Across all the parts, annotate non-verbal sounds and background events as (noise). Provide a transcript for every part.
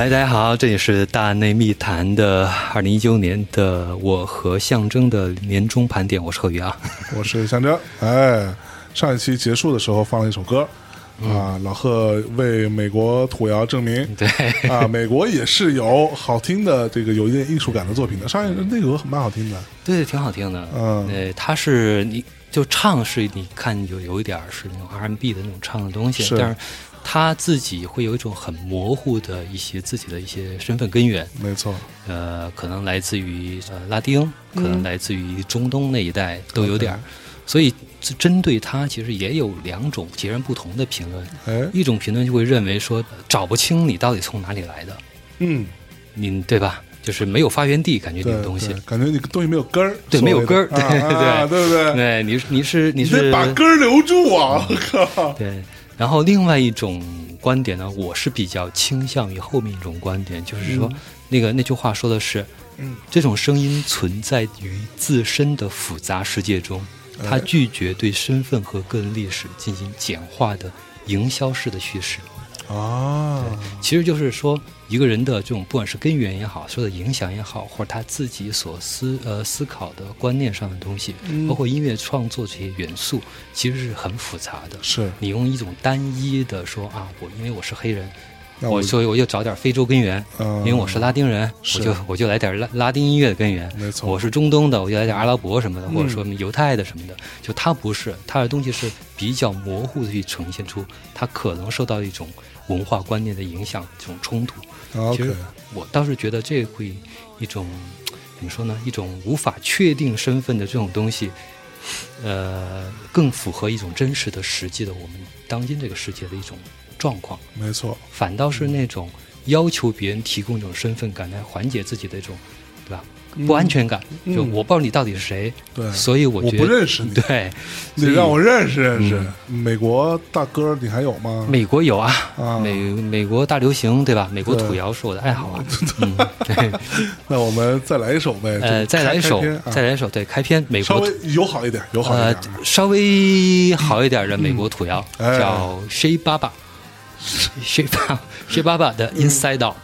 哎，大家好，这里是大内密谈的二零一九年的我和象征的年终盘点，我是贺宇啊。(laughs) 我是象征。哎，上一期结束的时候放了一首歌啊，老贺为美国土窑证明，(laughs) 对啊，美国也是有好听的这个有一点艺术感的作品的。上一那个歌蛮好听的，对，挺好听的。嗯对，他是你就唱是你看有有一点是那种 R&B 的那种唱的东西，是但是他自己会有一种很模糊的一些自己的一些身份根源。没错，呃，可能来自于呃拉丁，可嗯能来自于中东那一带都有点儿，所以针对他其实也有两种截然不同的评论。哎，一种评论就会认为说找不清你到底从哪里来的，嗯，你对吧？就是没有发源地，感觉这对个东西，感觉你东西没有根儿，对没有根儿对对对。对不对？对，你你是你你是把根儿留住啊！我靠，对，然后另外一种观点呢，我是比较倾向于后面一种观点，就是说、那个那句话说的是，嗯，这种声音存在于自身的复杂世界中，它哎拒绝对身份和个人历史进行简化的营销式的叙事。啊，其实就是说，一个人的这种不管是根源也好，受的影响也好，或者他自己所思呃思考的观念上的东西，嗯包括音乐创作这些元素，其实是很复杂的。是，你用一种单一的说啊，我因为我是黑人，那我我所以我就找点非洲根源，嗯因为我是拉丁人，我就我就来点拉拉丁音乐的根源。没错我是中东的，我就来点阿拉伯什么的，嗯或者说犹太的什么的。就他不是，他的东西是比较模糊的去呈现出他可能受到一种文化观念的影响，这种冲突。其实我倒是觉得这会一种怎么说呢？一种无法确定身份的这种东西，呃，更符合一种真实的、实际的我们当今这个世界的一种状况。没错，反倒是那种要求别人提供一种身份感来缓解自己的一种，对吧？不安全感，嗯。就我不知道你到底是谁，对。所以我我觉得不认识你。对，你让我认识认识。嗯。美国大哥，你还有吗？美国有啊，啊。美美国大流行对吧？美国土窑是我的爱好啊，(laughs) 嗯，对，(laughs) 那我们再来一首呗，呃，再来一首，啊。再来一首，对，开篇美国稍微友好一点，友好。稍微好一点的美国土窑哎。叫 Baba 的 Inside Out。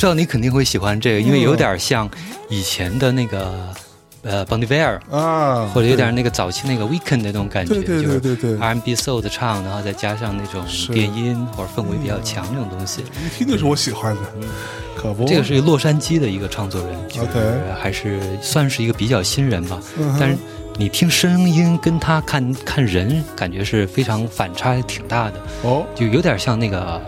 知道你肯定会喜欢这个，因为有点像以前的那个呃 Bon Iver，啊，或者有点那个早期那个 Weekend 的那种感觉，对对对对对。就是 R&B soul 的唱，然后再加上那种电音或者氛围比较强那种东西。对一听就是我喜欢的，可不，这个是洛杉矶的一个创作人，就是 OK 还是算是一个比较新人吧。但是你听声音跟他看看人，感觉是非常反差挺大的，哦，就有点像那个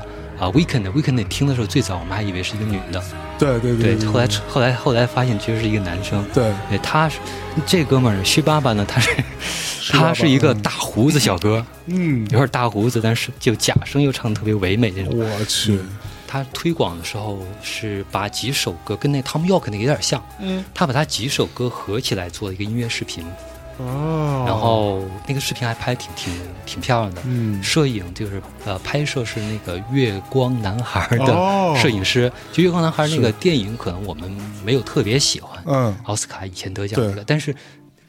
啊 Weekend。Weekend 你听的时候，最早我们还以为是一个女的，对对对，对，后来后来后来发现其实是一个男生。对对，他是这哥们儿虚爸爸呢，他是 (laughs) 他是一个大胡子小哥，(laughs) 嗯，有点大胡子，但是就假声又唱的特别唯美那种。我去，他推广的时候是把几首歌跟那 Tom York 那个有点像，嗯，他把他几首歌合起来做了一个音乐视频，哦，然后那个视频还拍得挺挺挺漂亮的。嗯，摄影就是呃，拍摄是那个月光男孩哦的摄影师。就月光男孩那个电影，可能我们没有特别喜欢，嗯，奥斯卡以前得奖那个，但是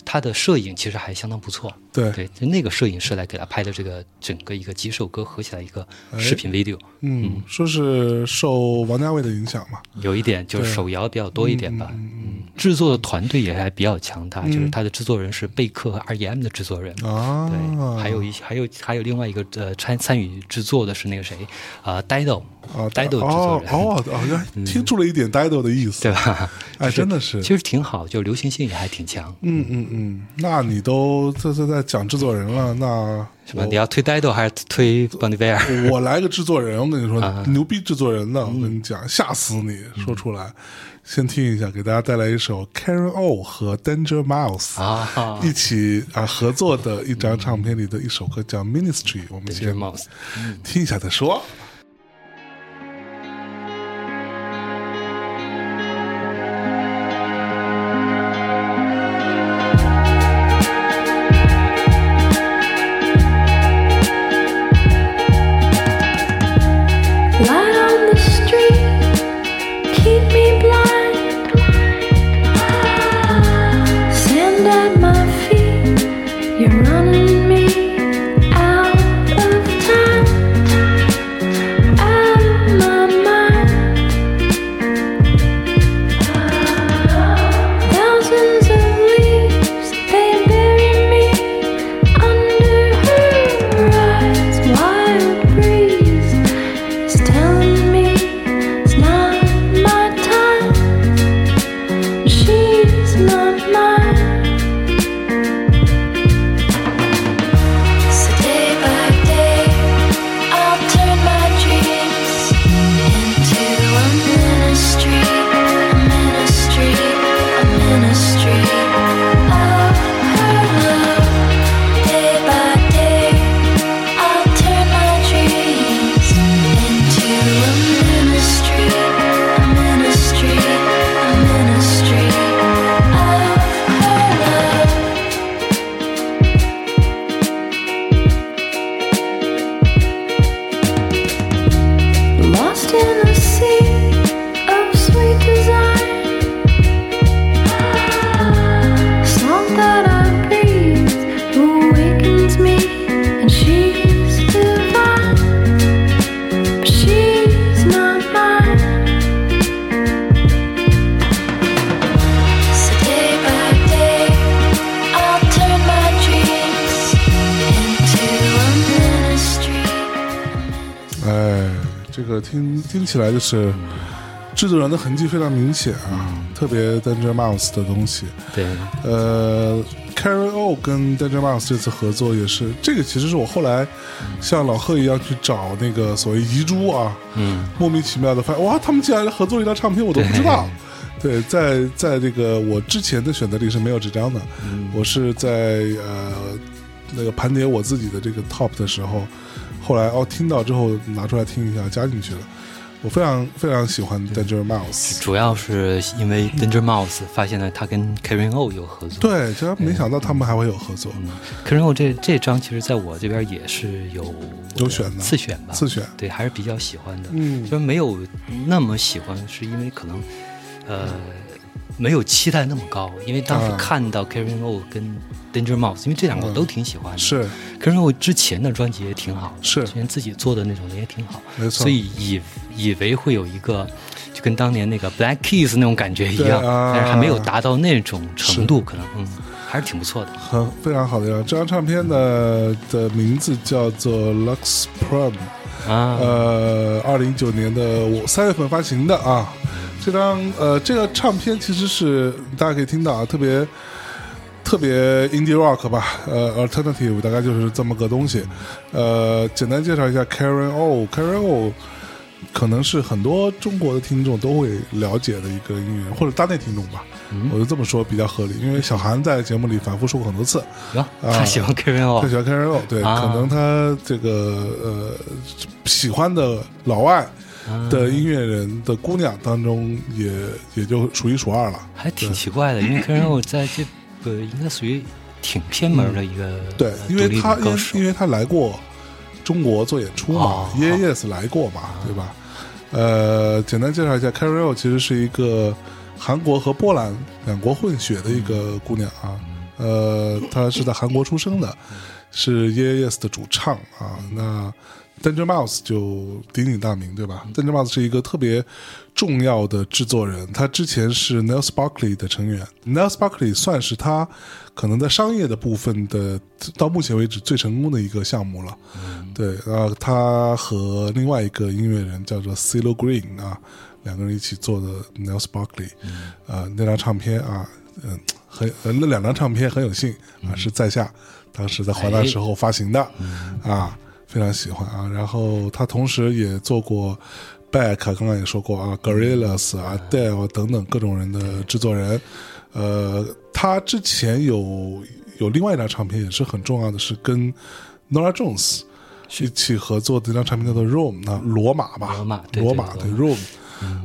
他的摄影其实还相当不错。对，对，就那个摄影师来给他拍的这个整个一个几首歌合起来一个视频 video，、嗯，说是受王家卫的影响嘛，有一点就是手摇比较多一点吧。制作的团队也还比较强大，嗯就是他的制作人是贝克和 R.E.M 的制作人。啊，对，还有一还有还有另外一个呃参参与制作的是那个谁啊、Dido，啊 Dido 制作人哦哦哦，原来听出了一点 Dido 的意思，对吧？(laughs) 哎，真的是，其实挺好，就流行性也还挺强。嗯嗯嗯，那你都这这在讲制作人了，那什么？你要推 Dido 还是推 Bon Iver？我来个制作人，我跟你说，(laughs) 啊牛逼制作人呢，我跟你讲，吓死你！说出来，先听一下，给大家带来一首 Karen O 和 Danger Mouse 啊一起啊合作的一张唱片里的一首歌，叫 Ministry。我们先听一下再说。就是制作人的痕迹非常明显啊，特别 Danger Mouse 的东西。对，呃，Carry O 跟 Danger Mouse 这次合作也是，这个其实是我后来像老贺一样去找那个所谓遗珠啊，嗯，莫名其妙的发现，哇，他们竟然合作一张唱片，我都不知道。对，在在这个我之前的选择里是没有这张的，我是在呃那个盘点我自己的这个 top 的时候，后来哦听到之后拿出来听一下，加进去了。我非常非常喜欢 Danger Mouse，主要是因为 Danger Mouse 发现了他跟 Karen O 有合作。对，竟然没想到他们还会有合作，嗯，Karen O 这这张其实在我这边也是有有选的。次选吧，次选。对，还是比较喜欢的。嗯。就是没有那么喜欢，是因为可能呃没有期待那么高，因为当时啊。看到 Karen O 跟 Danger Mouse，因为这两个我都挺喜欢的。是。Karen O 之前的专辑也挺好的，是。之前自己做的那种的也挺好，没错。所以以以为会有一个就跟当年那个 Black Keys 那种感觉一样，啊但是还没有达到那种程度，可能嗯，还是挺不错的。很非常好的呀。这张唱片呢的名字叫做 Lux Prom，啊，呃，二零一九年的我三月份发行的啊。这张呃，这个唱片其实是大家可以听到啊，特别特别 indie rock 吧，呃，alternative 大概就是这么个东西。呃，简单介绍一下 Karen O，Karen O 可能是很多中国的听众都会了解的一个音乐人，或者大内听众吧。我就这么说比较合理，因为小韩在节目里反复说过很多次，哟，他喜欢 Karen 他哦喜欢 Karen O，对，啊。可能他这个呃喜欢的老外的音乐人的姑娘当中也，也就数一数二了。还挺奇怪的，因为 Karen O (laughs) 在这个应该属于挺偏门的一个对因为他因为他来过中国做演出嘛哦，Yes Yes 来过嘛，对吧？呃，简单介绍一下，Karen O 其实是一个韩国和波兰两国混血的一个姑娘啊。呃，她是在韩国出生的，是 Yes 的主唱啊。那 Danger Mouse 就鼎鼎大名，对吧？Danger Mouse 是一个特别重要的制作人，他之前是 Nels Barkley 的成员，Nels Barkley 算是他可能在商业的部分的到目前为止最成功的一个项目了。对，然后他和另外一个音乐人叫做 CeeLo Green 啊，两个人一起做的 Nels Barkley，啊、那张唱片啊，嗯，很呃那两张唱片很有幸啊，是在下当时在华纳时候发行的，啊，非常喜欢啊。然后他同时也做过 Beck，刚刚也说过啊，Gorillaz 啊，Adele 等等各种人的制作人。呃，他之前有有另外一张唱片也是很重要的，是跟 Nora Jones 一起合作的一张唱片叫做 Rome，那罗马吧，罗马对罗马对对罗 Rome。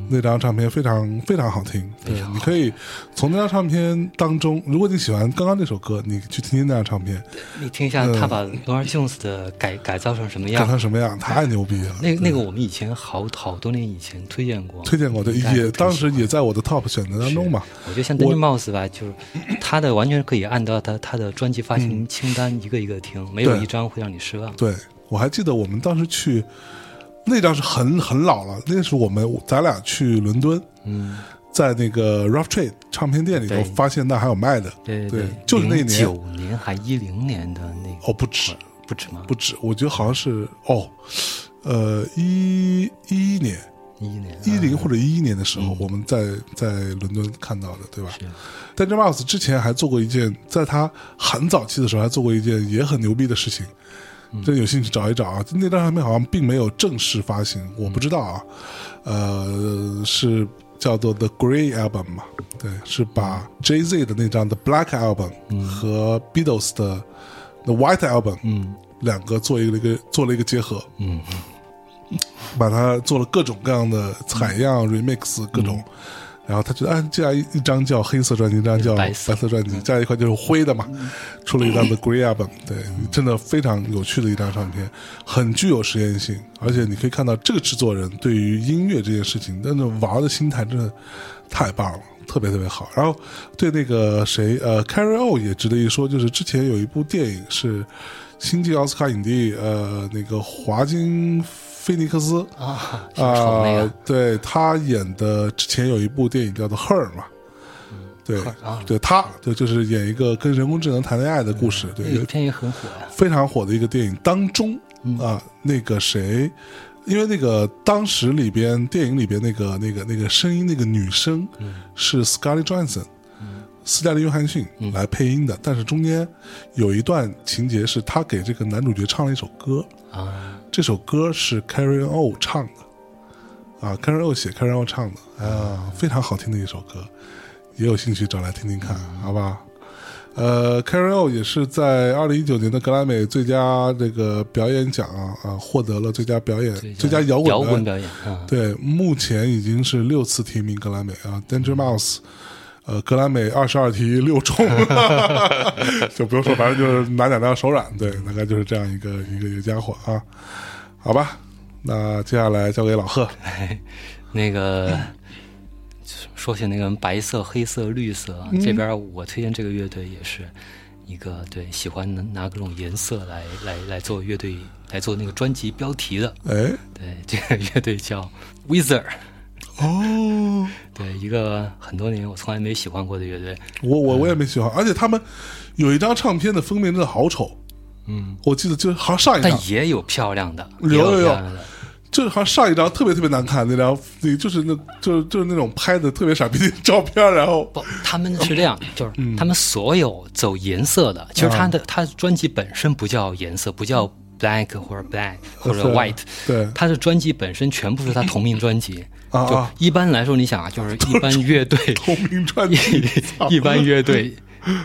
那张唱片非常非常好听，对，你可以从那张唱片当中，如果你喜欢刚刚那首歌，你去听听那张唱片，你听一下他把 Nora Jones 的改改造成什么样，改成什么样，太牛逼了。那那个我们以前好好多年以前推荐过，推荐过，对，也当时也在我的 top 选择当中嘛。我觉得像我 Danger Mouse 吧，就是他的完全可以按照他他的专辑发行清单一个一个听，没有一张会让你失望。对，我还记得我们当时去，那张是很很老了，那是我们咱俩去伦敦，嗯，在那个 Rough Trade 唱片店里头对。发现那还有卖的，对对就是那一年九年还一零年的那个。哦，不止。不止吗？不止，我觉得好像是哦，呃，一一一年。一一年一零或者一一年的时嗯。候，我们在在伦敦看到的，对吧？Danger Mouse 之前还做过一件，在他很早期的时候还做过一件也很牛逼的事情，嗯。真有兴趣找一找啊。那张唱片好像并没有正式发行，我不知道啊。呃，是叫做 The Grey Album 嘛？对，是把 Jay Z 的那张 The Black Album 和 Beatles 的 The White Album 嗯。两个做一个一个做了一个结合，嗯，把它做了各种各样的采样、remix 各种，然后他觉得，哎，这样一一张叫黑色专辑，一张叫白白色色专辑，加一块就是灰的嘛，出了一张的 Grey Album，对，真的非常有趣的一张唱片，很具有实验性，而且你可以看到这个制作人对于音乐这件事情，真的玩的心态真的太棒了。特别特别好，然后对那个谁，呃，Carrie O 也值得一说，就是之前有一部电影是星际奥斯卡影帝，呃，那个华金菲尼克斯，啊，啊个，对他演的之前有一部电影叫做《Her》嘛，对啊对，他对就是演一个跟人工智能谈恋爱的故事，对，那个片也很火呀。非常火的一个电影当中啊，那个谁，因为那个当时里边电影里边那个那个那个声音那个女生是 Scarlett Johansson。斯嘉丽·约翰逊来配音的，但是中间有一段情节是她给这个男主角唱了一首歌，啊，这首歌是 Karen O 唱的，啊，Karen O 写，Karen O 唱的，啊，非常好听的一首歌，也有兴趣找来听听看，好吧？呃，Karen O 也是在二零一九年的格莱美最佳这个表演奖啊啊获得了最佳表演、最佳摇滚摇表演滚表演啊，对，目前已经是六次提名格莱美啊，Danger Mouse，呃，格莱美二十二题六中，(laughs) 就不用说，反正就是拿两张手软，对，大概就是这样一个一个一个家伙啊，好吧，那接下来交给老贺，那个说起那个白色、黑色、绿色，这边我推荐这个乐队也是一个对喜欢拿拿各种颜色来来来做乐队来做那个专辑标题的。哎，对，这个乐队叫 Wizard，哦，(laughs) 对，一个很多年我从来没喜欢过的乐队。我我我也没喜欢，而且他们有一张唱片的封面真的好丑，嗯，我记得就好像上一张但也有漂亮的，有有有。就是好像上一张特别特别难看那张，那就是那就是就是那种拍的特别傻逼的照片，然后不，他们是这样，就是嗯他们所有走颜色的，其实他啊的他专辑本身不叫颜色，不叫 black 或者 black 或者 white，对他的专辑本身全部是他同名专辑。就啊。就一般来说，你想啊，就是 (laughs) 一般乐队 (laughs) 同名专辑，(laughs) 一一般乐队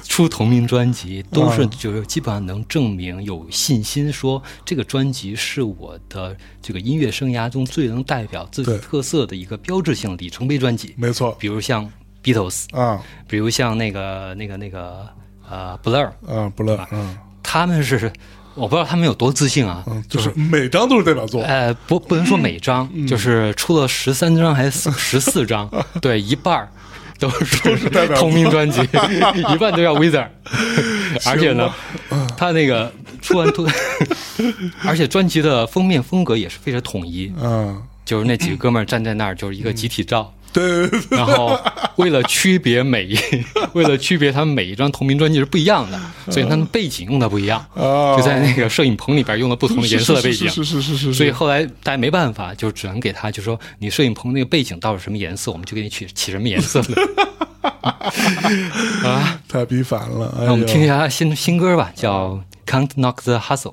出同名专辑，都是啊就是基本上能证明有信心说这个专辑是我的这个音乐生涯中最能代表自己特色的一个标志性里程碑专辑。没错。比如像 Beatles，啊。比如像那个那个那个呃 Blur，啊 Blur，嗯。他们是我不知道他们有多自信啊，嗯，就是每张都是代表作，呃不不能说每张，嗯。就是出了十三张还是 (laughs) 十四张，对，一半儿都是同名专辑，(laughs) 一半都叫 Wizard，而且呢，他那个出完图，(laughs) 而且专辑的封面风格也是非常统一，嗯，就是那几个哥们儿站在那儿，就是一个集体照。对对对然后为了区别每一，(laughs) 为了区别他们每一张同名专辑是不一样的，所以他们背景用的不一样，啊，就在那个摄影棚里边用了不同的颜色的背景。是是是是所以后来大家没办法，就只能给他就说你摄影棚那个背景到底什么颜色，我们就给你取起什么颜色的。(laughs) 啊，太逼烦了，哎那我们听一下他新新歌吧，叫《Can't Knock the Hustle》。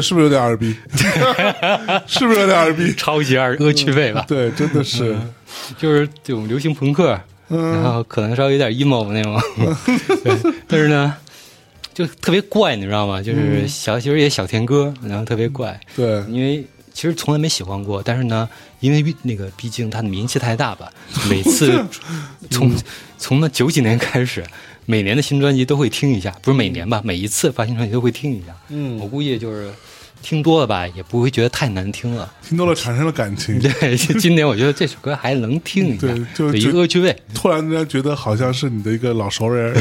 是不是有点二逼？(laughs) 是不是有点二逼？超级二恶趣味吧，对，真的是，就是这种流行朋克，嗯。然后可能稍微有点 emo 那种，(laughs) 对，但是呢，就特别怪，你知道吗？就是嗯。小，其实也小甜歌，然后特别怪，对，因为其实从来没喜欢过，但是呢，因为那个毕竟他的名气太大吧，每次 (laughs) 从从那九几年开始，每年的新专辑都会听一下，不是每年吧，每一次发新专辑都会听一下。嗯我估计就是听多了吧，也不会觉得太难听了。听多了产生了感情，(laughs) 对，今年我觉得这首歌还能听一下，对就有一就个恶趣味。突然间觉得好像是你的一个老熟人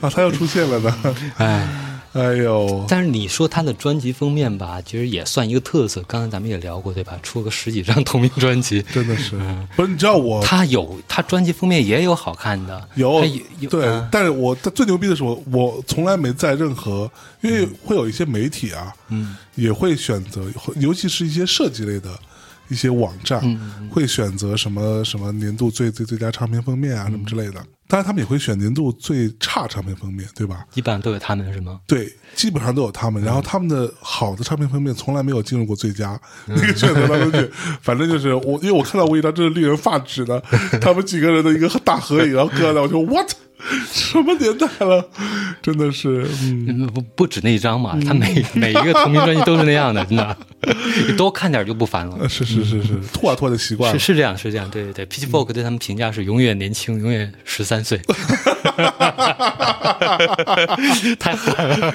啊，(laughs) 他又出现了呢。哎，哎呦，但是你说他的专辑封面吧，其实也算一个特色。刚才咱们也聊过，对吧？出个十几张同名专辑，真的是，不是你知道我他有他专辑封面也有好看的，有他有对嗯，但是我但最牛逼的是我我从来没在任何，因为会有一些媒体啊，嗯，也会选择，尤其是一些设计类的一些网站，嗯会选择什么什么年度最最最佳唱片封面啊，什么之类的。当然，他们也会选年度最差唱片封面，对吧？一般都有他们是吗？对，基本上都有他们。然后他们的好的唱片封面从来没有进入过最佳那个选择当中去。(laughs) 反正就是我，因为我看到过一张真是令人发指的，(laughs) 他们几个人的一个大合影，然后搁在那，我就 what 什么年代了？真的是，嗯，嗯不不止那一张嘛，他每每一个同名专辑都是那样的，真的，(laughs) 你多看点就不烦了。呃是是是是，拖啊拖的习惯了。是是这样，是这样，对对对，Pitchfork 对他们评价是永远年轻，永远十三岁，(laughs) 太狠了。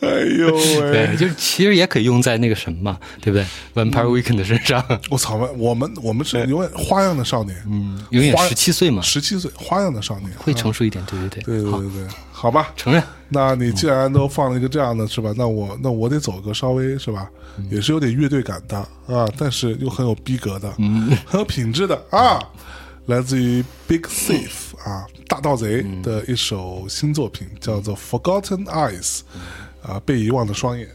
哎呦喂！对，就是其实也可以用在那个什么嘛，对不对？Vampire Weekend 身上，我操！我们我们是永远花样的少年，嗯，永远十七岁嘛，十七岁，花样的少年，会啊成熟一点，对对对对好，对对，好吧，承认。那你既然都放了一个这样的，是吧？那我那我得走个稍微是吧，也是有点乐队感的啊，但是又很有逼格的，嗯，很有品质的啊，来自于 Big Thief 啊，大盗贼的一首新作品，叫做《Forgotten Eyes》，啊，被遗忘的双眼。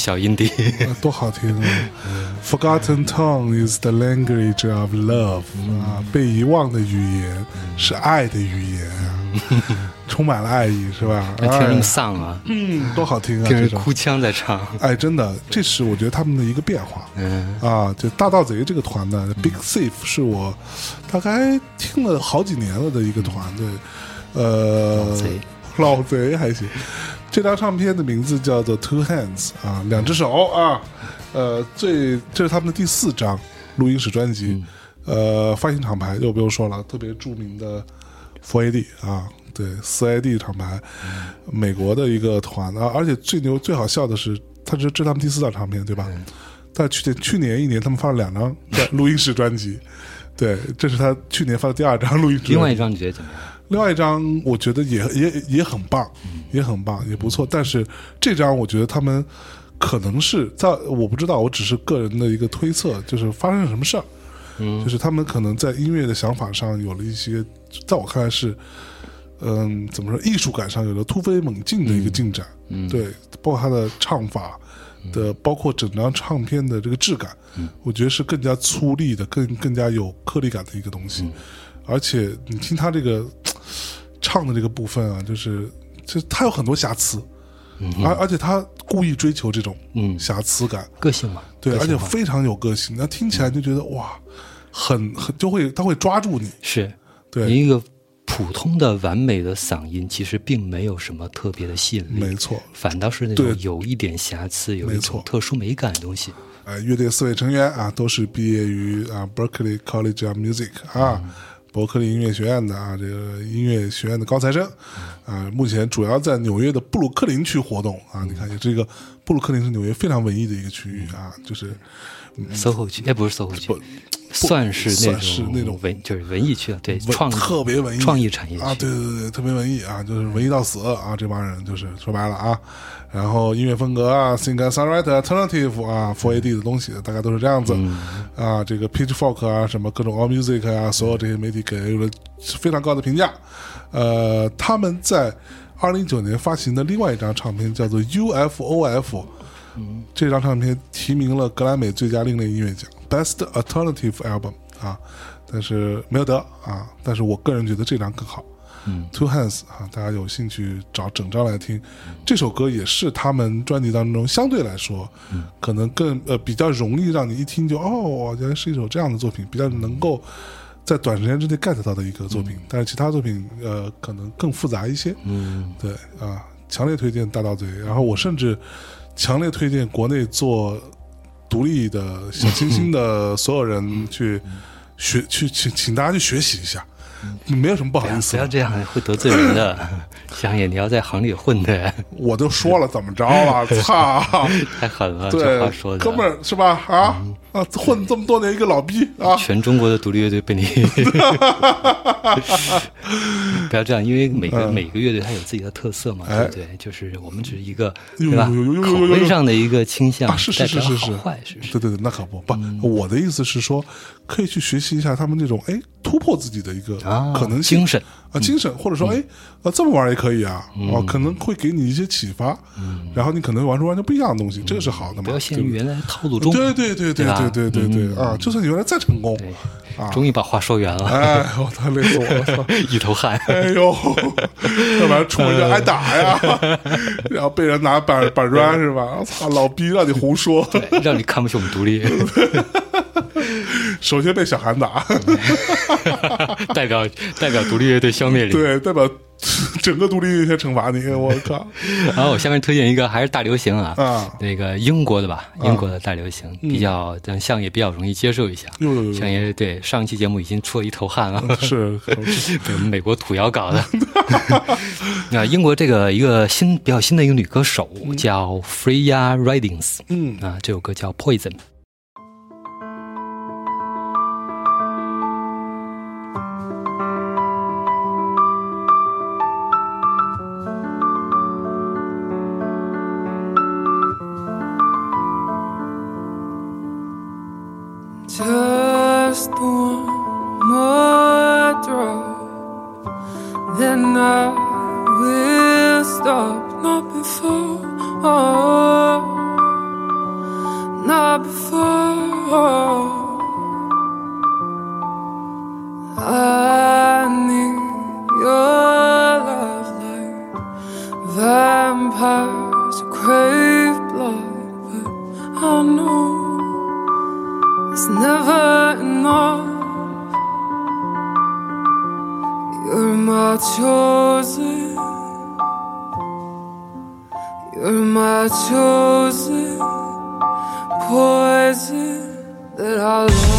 小音笛，啊，多好听啊！Forgotten tongue is the language of love 啊，被遗忘的语言是爱的语言啊，充满了爱意，是吧？听着那么哎丧啊，嗯，多好听啊！听着哭腔在唱，哎，真的，这是我觉得他们的一个变化。嗯，啊，就大盗贼这个团呢，Big Thief 是我大概听了好几年了的一个团队，呃，老贼老贼还行。这张唱片的名字叫做 Two Hands 啊，两只手啊，呃，最这是他们的第四张录音室专辑，呃，发行厂牌就不用说了，特别著名的 Four AD 啊，对，四 AD 厂牌，美国的一个团啊，而且最牛最好笑的是，他是这是他们第四张唱片对吧？但去年去年一年他们发了两张录音室专辑，对，这是他去年发的第二张录音室专辑。另外一张你觉得怎么样？另外一张我觉得也也也很棒，也很棒，也不错。但是这张我觉得他们可能是在我不知道，我只是个人的一个推测，就是发生了什么事儿，嗯。就是他们可能在音乐的想法上有了一些，在我看来是，嗯，怎么说，艺术感上有了突飞猛进的一个进展。嗯对，包括他的唱法的，包括整张唱片的这个质感，我觉得是更加粗粝的，更更加有颗粒感的一个东西。而且你听他这个唱的这个部分啊，就是就他有很多瑕疵，而而且他故意追求这种嗯瑕疵感，个性嘛，对，而且非常有个性。那听起来就觉得哇，很很就会他会抓住你，是对你一个普通的完美的嗓音，其实并没有什么特别的吸引力，没错。反倒是那种有一点瑕疵、有一没错种特殊美感的东西。呃，乐队四位成员啊，都是毕业于啊 Berkeley College of Music 啊，伯克利音乐学院的啊，这个音乐学院的高材生啊，目前主要在纽约的布鲁克林区活动啊。你看，也是一个布鲁克林是纽约非常文艺的一个区域啊，就是 SOHO 区，哎，不是 SOHO 区不，算是那算是种那种文，就是文艺区了，对，创特别文艺创意产业区啊，对对对，特别文艺啊，就是文艺到死啊，这帮人就是说白了啊。然后音乐风格啊，thinker songwriter alternative 啊，Four AD 的东西大概都是这样子、啊。这个 Pitchfork 啊，什么各种 All Music 啊，所有这些媒体给予了非常高的评价。呃，他们在二零一九年发行的另外一张唱片叫做 UFOF，这张唱片提名了格莱美最佳另类音乐奖 Best Alternative Album 啊，但是没有得啊。但是我个人觉得这张更好。嗯，Two Hands 啊，大家有兴趣找整张来听。这首歌也是他们专辑当中相对来说，可能更呃比较容易让你一听就哦，原来是一首这样的作品，比较能够在短时间之内 get 到的一个作品。但是其他作品呃可能更复杂一些。嗯对啊，强烈推荐大盗贼。然后我甚至强烈推荐国内做独立的小清新的所有人去学去请请大家去学习一下，没有什么不好意思的。不要这样，会得罪人的。香野，你要在行里混的，我都说了怎么着了，(laughs) 操！太狠了，这话说，的。哥们儿是吧？啊啊，混这么多年一个老逼啊！全中国的独立乐队被你，(laughs) 不要这样，因为每个、每个乐队它有自己的特色嘛，对不对？就是我们只是一个，对吧口味上的一个倾向，啊，是是是代表是是，坏，是是？对对对，那可不不，我的意思是说，可以去学习一下他们这种哎突破自己的一个啊可能性精神啊，精神，或者说哎啊这么玩也可以啊，哦，可能会给你一些启发，然后你可能玩出完全不一样的东西，这个是好的嘛，不要陷对于原来的套路中。对对对对对对对对嗯啊！就算你原来再成功，啊。终于把话说圆了，哎，我操，累死我了！操。(laughs) 一头汗。哎呦，要不然出门就挨打呀，(laughs) 然后被人拿板板砖是吧？我操，老逼让你胡说，让你看不起我们独立，(laughs) (laughs) 首先被小韩打，(laughs) 代表代表独立乐队消灭你。对，代表 (laughs) 整个独立音乐队惩罚你，我靠然后我下面推荐一个还是大流行啊，啊！那个英国的吧，英国的大流行，比较让相爷比较容易接受一下。呦呦呦相爷对上期节目已经出了一头汗了，是被我们美国土窑搞的。那英国这个一个新比较新的一个女歌手叫 Freya Ridings，嗯啊，这首歌叫 Poison。Just one more drop, then I will stop. Not before, oh, not before. Chosen. You're my chosen poison that I love.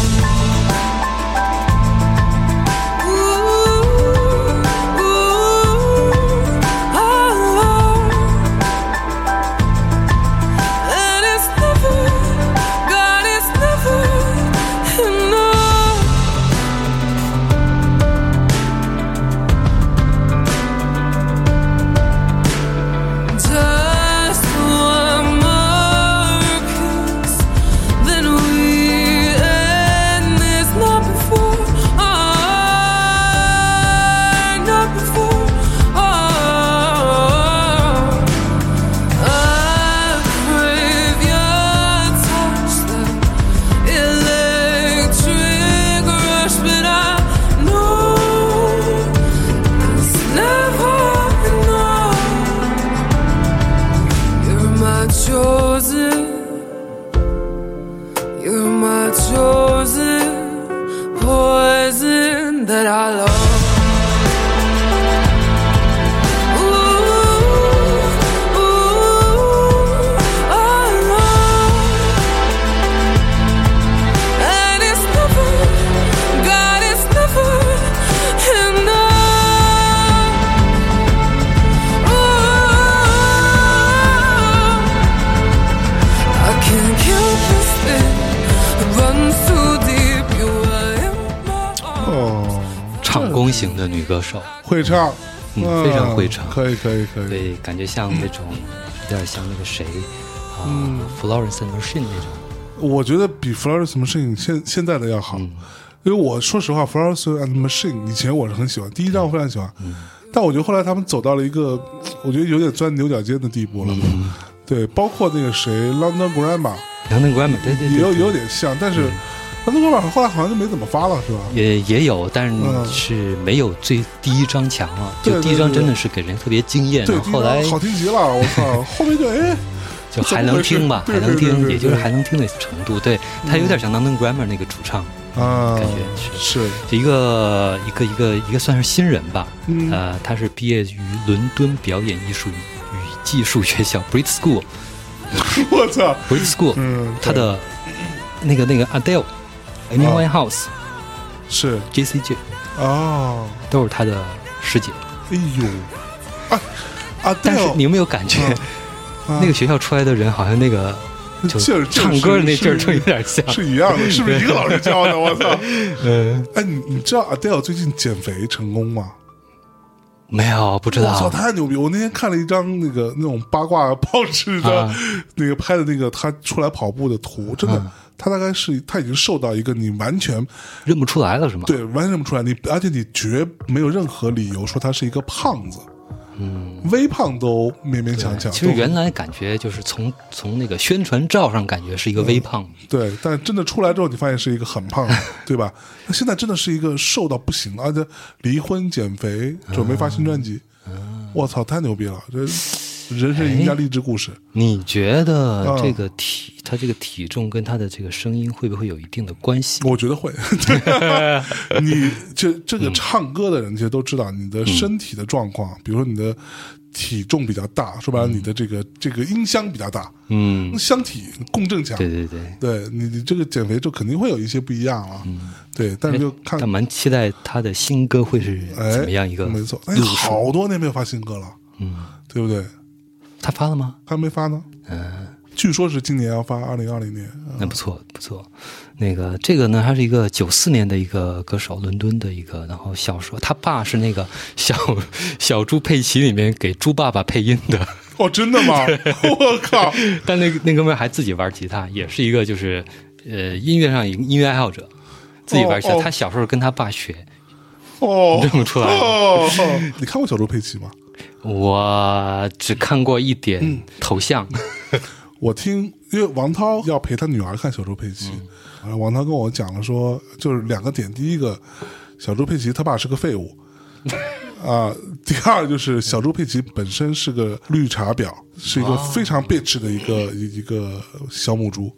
歌手，会唱，嗯啊非常会唱。可以可以可以，对，感觉像那种有点像那个谁啊、嗯。Florence Machine 那种。我觉得比 Florence Machine 现现在的要好，嗯。因为我说实话，Florence and Machine 以前我是很喜欢，第一张我非常喜欢，嗯。但我觉得后来他们走到了一个，我觉得有点钻牛角尖的地步了。嗯。对，包括那个谁，London Grammar，London Grammar，对对对，也有有点像，但是 London Grammar 后来好像就没怎么发了，是吧？也也有，但嗯是是没有最第一张强了。对就第一张真的是给人特别惊艳，后后来好听极了，我靠，(laughs) 后面就哎，就还能听吧，还能听，也就是还能听的程度。对，他有点像 London Grammar 那个主唱，啊，感觉是是，就一个一个一个一个算是新人吧。嗯呃，他是毕业于伦敦表演艺术与技术学校 Brit School。(laughs) 我操，Brit School，嗯，他的那个那个 Adele、Amy 哦 Winehouse、是 J.C.J 哦，都是他的师姐。哎呦，啊啊，但是你有没有感觉，啊 (laughs) 那个学校出来的人好像那个就劲儿劲儿唱歌的那劲儿就有点像。是一样的，是不是一个老师教的？我操！(laughs) 嗯，哎，你你知道 Adele 最近减肥成功吗？没有，不知道我操，太牛逼！我那天看了一张那个那种八卦报纸的、啊那个拍的那个他出来跑步的图，真的，啊他大概是他已经瘦到一个你完全认不出来了是吗？，对完全认不出来，你而且你绝没有任何理由说他是一个胖子，嗯，微胖都勉勉强强。其实原来感觉就是从从那个宣传照上感觉是一个微胖，对，但真的出来之后，你发现是一个很胖，(laughs) 对吧？那现在真的是一个瘦到不行了，而且离婚、减肥，准备发新专辑。我操，太牛逼了！这人生赢家励志故事。你觉得嗯。这个体他这个体重跟他的这个声音会不会有一定的关系？我觉得会，(laughs) 你这这个唱歌的人其实都知道你的身体的状况，比如说你的体重比较大，说白了你的这个这个音箱比较大，嗯，箱体共振强，对对对。对你你这个减肥就肯定会有一些不一样啊，对，但是就看。但蛮期待他的新歌会是哎怎么样一个没错，哎，好多年没有发新歌了，嗯，对不对？他发了吗？还没发呢，嗯，据说是今年要发，二零二零年。那不错不错。那个这个呢，他是一个九四年的一个歌手，伦敦的一个，然后小时候他爸是那个小 (laughs) 小猪佩奇里面给猪爸爸配音的。哦，真的吗？(laughs) 我靠！(laughs) 但那个那哥们儿还自己玩吉他，也是一个就是呃音乐上音乐爱好者，自己玩吉他。他小时候跟他爸学，哦，认不出来哦，你看过小猪佩奇吗？我只看过一点头像。(laughs) 我听，因为王涛要陪他女儿看小猪佩奇，啊，王涛跟我讲了说，就是两个点，第一个，小猪佩奇他爸是个废物。(laughs) 啊，第二就是小猪佩奇本身是个绿茶婊，是一个非常 bitch 的一个一一个小母猪。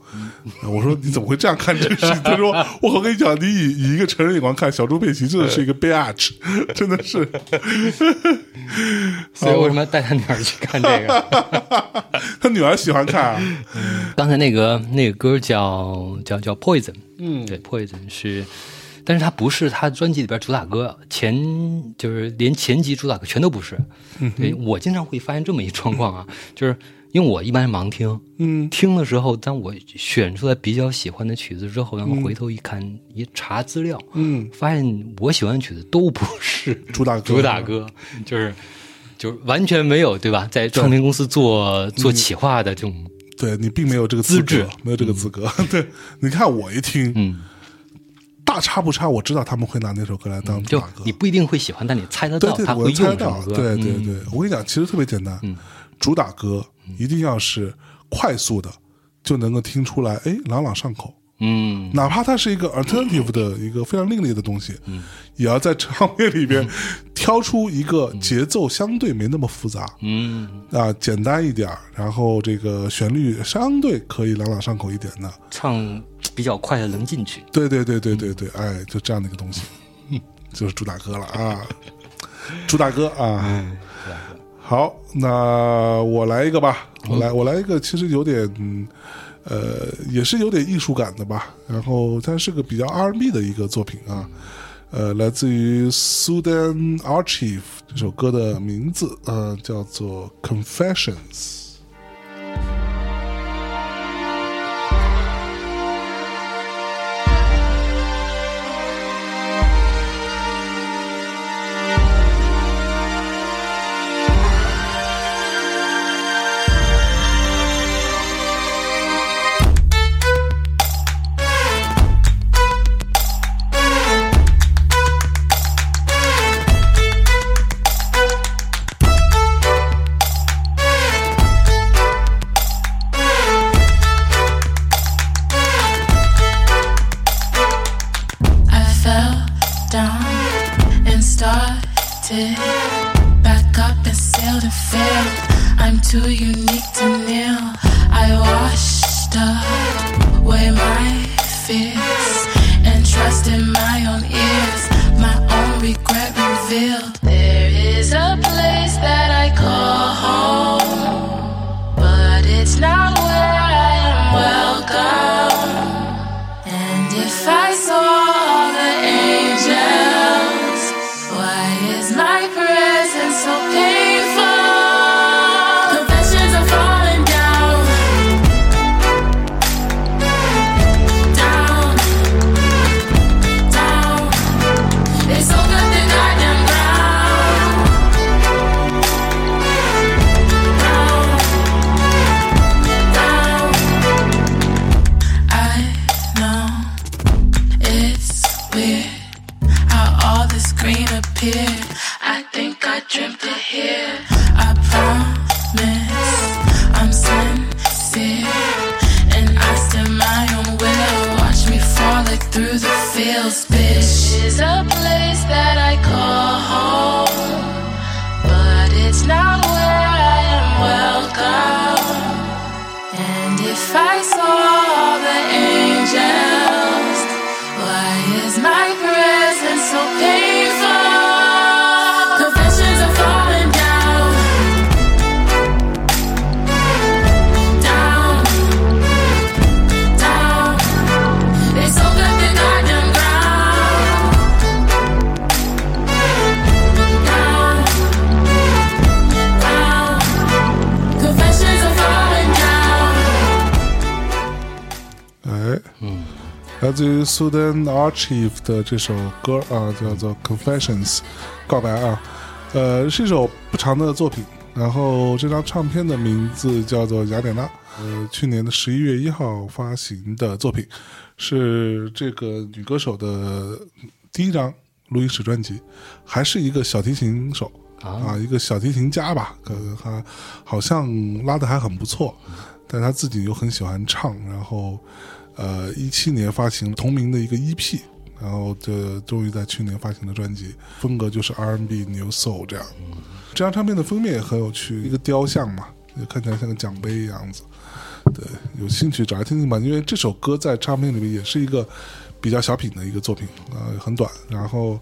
啊我说你怎么会这样看这个事情？他说我我跟你讲，你以以一个成人眼光看小猪佩奇，真的是一个 bitch，真的是。所以为什么要带他女儿去看这个？(laughs) 他女儿喜欢看、啊，刚才那个那个歌叫叫叫 Poison，嗯对，Poison 是，但是他不是他专辑里边主打歌，前就是连前集主打歌全都不是。嗯对我经常会发现这么一状况啊，(laughs) 就是因为我一般是盲听，嗯。听的时候，当我选出来比较喜欢的曲子之后，然后回头一看，一查资料，嗯，发现我喜欢的曲子都不是主打歌。主打歌，(laughs) 就是就是完全没有对吧？在唱片公司做做企划的这种，对你并没有这个资质，没有这个资格。(laughs) 对，你看我一听，嗯，大差不差，我知道他们会拿那首歌来当主打歌。你不一定会喜欢，但你猜得到对对，他会我猜得到。对对嗯对，我跟你讲，其实特别简单，主打歌一定要是快速的，就能够听出来，哎，朗朗上口。嗯，哪怕它是一个 alternative 的一个非常另类的东西，嗯 (laughs) 也要在唱片里边挑出一个节奏相对没那么复杂，嗯，啊，简单一点，然后这个旋律相对可以朗朗上口一点的，唱比较快的能进去。对对对对对对，哎，就这样的一个东西，(laughs) 就是主打歌了啊，主打歌啊。好，那我来一个吧，我来我来一个，其实有点，嗯呃，也是有点艺术感的吧。然后它是个比较 R&B 的一个作品啊，呃，来自于 Sudan Archive 这首歌的名字，呃，叫做 Confessions。Sudan Archive 的这首歌啊，叫做《Confessions》，告白啊，呃，是一首不长的作品。然后这张唱片的名字叫做《雅典娜》，呃，去年的十一月一号发行的作品，是这个女歌手的第一张录音室专辑，还是一个小提琴手啊，一个小提琴家吧，可能他好像拉的还很不错，但他自己又很喜欢唱，然后呃，一七年发行同名的一个 EP，然后这终于在去年发行的专辑，风格就是 R&B New Soul 这样。这张唱片的封面也很有趣，一个雕像嘛，也看起来像个奖杯一样子。对，有兴趣找来听听吧，因为这首歌在唱片里面也是一个比较小品的一个作品啊、很短，然后。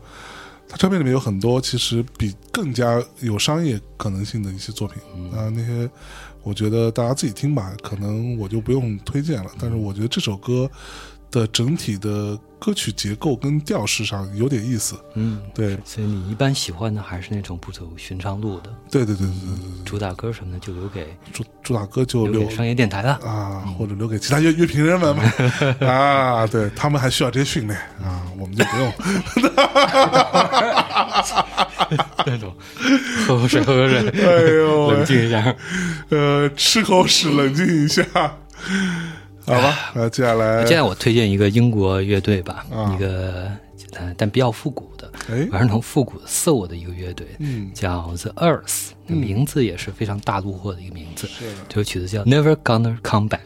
它唱片里面有很多其实比更加有商业可能性的一些作品啊、那些我觉得大家自己听吧，可能我就不用推荐了。但是我觉得这首歌的整体的歌曲结构跟调式上有点意思。嗯，对，所以你一般喜欢的还是那种不走寻常路的对对对对对对，主打歌什么的，就留给主主打歌就留留给商业电台了。啊，或者留给其他乐乐评人们嘛 (laughs) 啊，对他们还需要这些训练啊，我们就不用。(laughs) (laughs) 那种喝口水，喝口水，哎呦冷静一下。呃，吃口屎，冷静一下，(laughs) 好吧？那接下来，接下来我推荐一个英国乐队吧，啊一个呃但比较复古的，哎玩那种复古的 soul 的一个乐队，嗯叫 The Earth，名字也是非常大陆货的一个名字。是这首曲子叫 Never Gonna Come Back。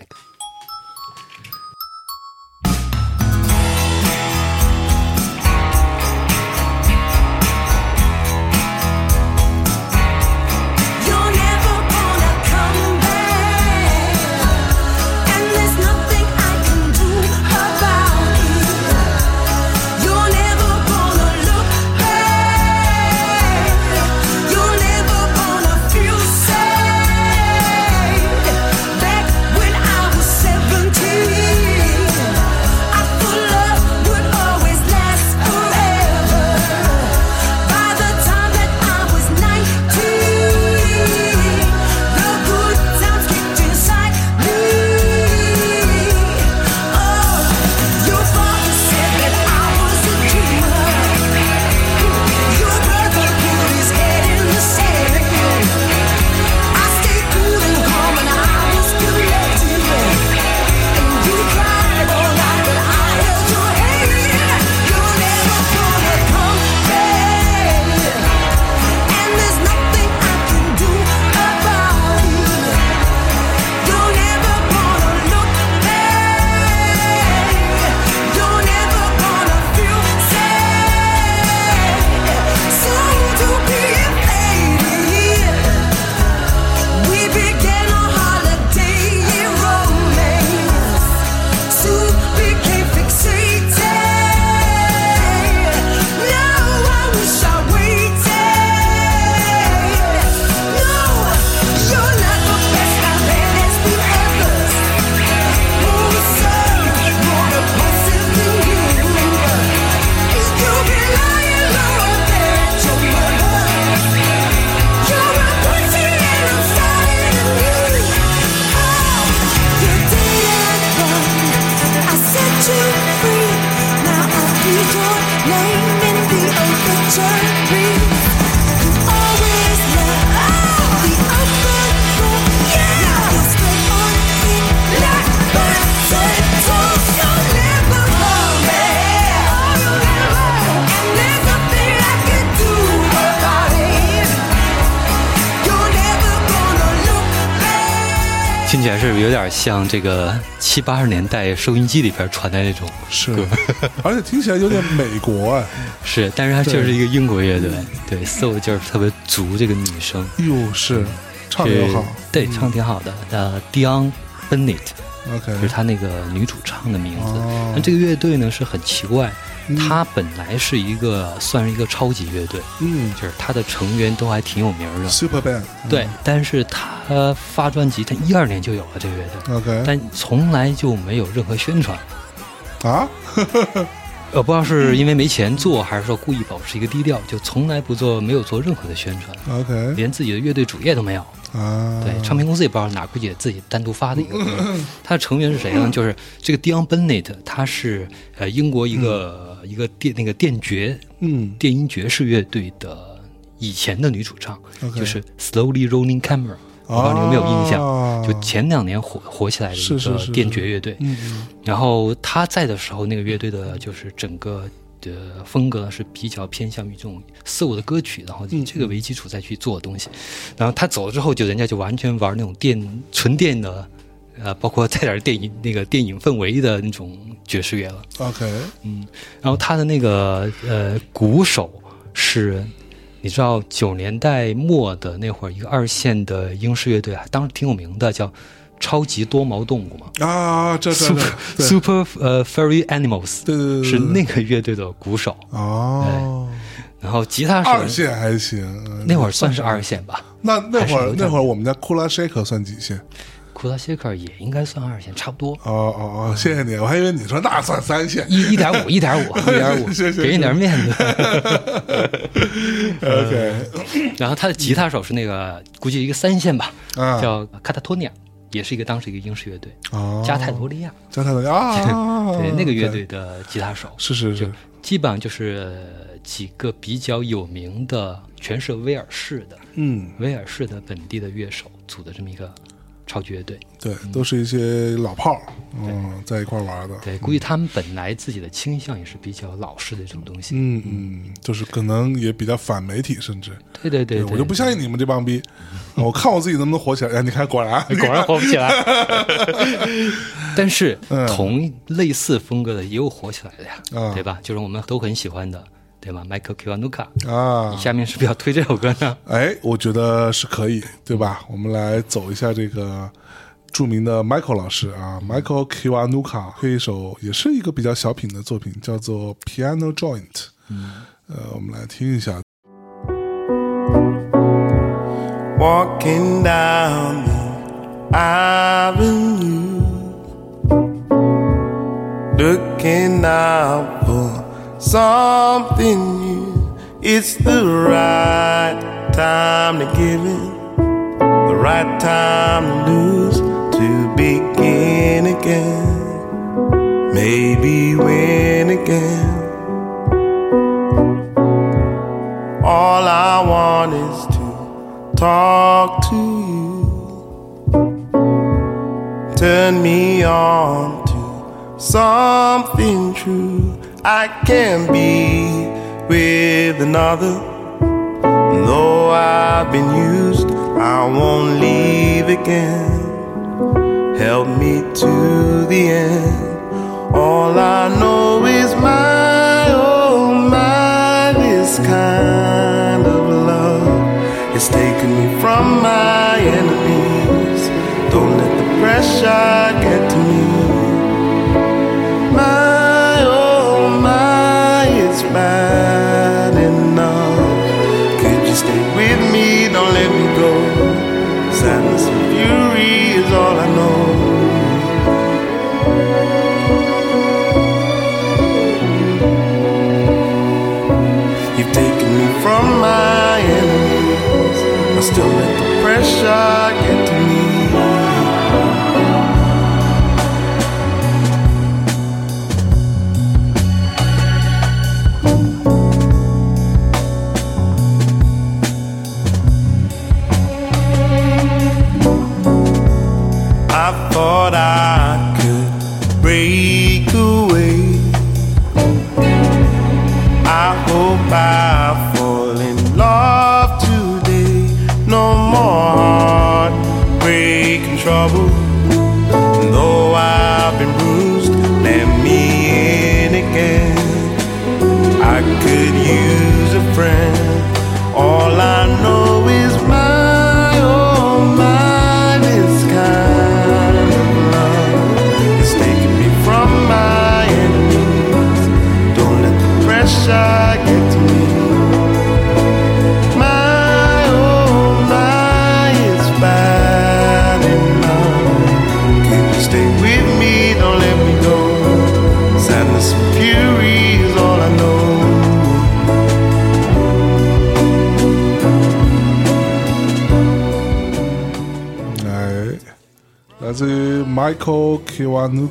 像这个七八十年代收音机里边传的那种，是，(laughs) 而且听起来有点美国哎，(laughs) 是，但是它就是一个英国乐队，对，soul 劲儿特别足，这个女生。哟是，唱的又好，对，唱得挺好的。呃，Dion Bennett，OK，就是她那个女主唱的名字。哦。那这个乐队呢是很奇怪，嗯。它本来是一个算是一个超级乐队，嗯。就是它的成员都还挺有名的。，Super Band，对，但是他发专辑，他一二年就有了这个乐队，，OK，但从来就没有任何宣传。啊，(laughs) 呃，不知道是因为没钱做，还是说故意保持一个低调，就从来不做，没有做任何的宣传，OK，连自己的乐队主页都没有。啊，对，唱片公司也不知道哪，估计也自己单独发的一个歌。他的成员是谁呢？(laughs) 就是这个 Dion Bennett，他是呃英国一个、一个电那个电爵嗯。电音爵士乐队的以前的女主唱就是 Slowly Rolling Camera，我不知道你有没有印象？啊就前两年火火起来的一个电爵乐队。然后他在的时候，那个乐队的就是整个的风格是比较偏向于这种 soul 的歌曲，然后以这个为基础再去做东西。然后他走了之后，就人家就完全玩那种电纯电的，呃，包括带点电影那个电影氛围的那种爵士乐了。，OK，嗯，然后他的那个呃鼓手是，你知道九年代末的那会儿，一个二线的英式乐队啊，当时挺有名的，叫超级多毛动物嘛。啊，这这这，Super Super 呃 Furry Animals，对对对对是那个乐队的鼓手，哦，然后吉他手。二线还行，嗯。那会儿算是二线吧，那那会儿那会儿我们家库拉 shaker 算几线？库拉西克也应该算二线，差不多。哦哦哦，谢谢你，我还以为你说那算三线。一一点五，一点五，一点五，(laughs) 给你点面子。(laughs) OK，然后他的吉他手是那个，估计一个三线吧，啊叫卡塔托尼亚，也是一个当时一个英式乐队，哦，加泰罗利亚，加泰罗利亚啊，(laughs) 对那个乐队的吉他手，是是，是。基本上就是呃几个比较有名的，全是威尔士的，嗯，威尔士的本地的乐手组的这么一个超级乐队。对，都是一些老炮儿，嗯，在一块儿玩的，对，估计他们本来自己的倾向也是比较老式的这种东西。嗯嗯，就是可能也比较反媒体，甚至对对对，我就不相信你们这帮逼，(laughs) 我看我自己能不能火起来。哎，你看，果然果 (laughs) 然火不起来。(laughs) 但是嗯同类似风格的也有火起来的呀，啊对吧？就是我们都很喜欢的，对吧？Michael Kiwanuka，啊你，下面是不是要推这首歌呢？哎，我觉得是可以，对吧？我们来走一下这个著名的 Michael 老师啊，Michael Kiwanuka 推一首也是一个比较小品的作品，叫做 Piano Joint。嗯，呃，我们来听一下。walking down the avenue, looking out for something new. It's the right time to give in, the right time to lose, to begin again, maybe win again. All I want is to talk to you. Turn me on to something true. I can be with another. Though I've been used, I won't leave again. Help me to the end. All I know is my, oh my, this kind of love has taken me from my enemies. Don't let the pressure get to me. Still let the pressure get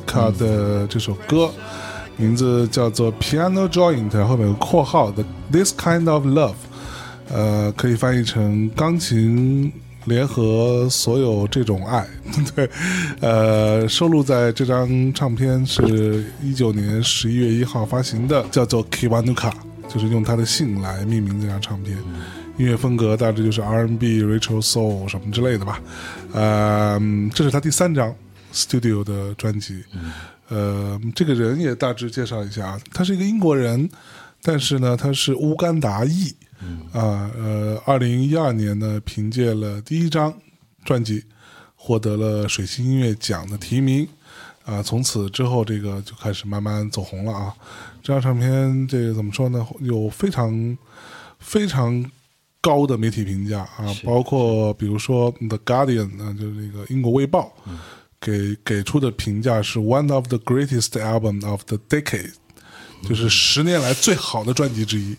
卡的这首歌，名字叫做 Piano Joint，后面有个括号的 This Kind of Love，呃，可以翻译成钢琴联合所有这种爱。(laughs) 对，呃，收录在这张唱片是一九年十一月一号发行的，叫做 Kiwanuka，就是用他的姓来命名这张唱片。音乐风格大致就是 R&B、Rachel Soul 什么之类的吧。呃，这是他第三张 Studio 的专辑。呃，这个人也大致介绍一下啊，他是一个英国人，但是呢，他是乌干达裔。啊，呃，二零一二年呢，凭借了第一张专辑，获得了水星音乐奖的提名。啊，从此之后，这个就开始慢慢走红了啊。这张唱片，这个怎么说呢？有非常非常高的媒体评价啊，包括比如说《The Guardian》呢，就是那个英国卫报，给给出的评价是 “one of the greatest album of the decade”，就是十年来最好的专辑之一，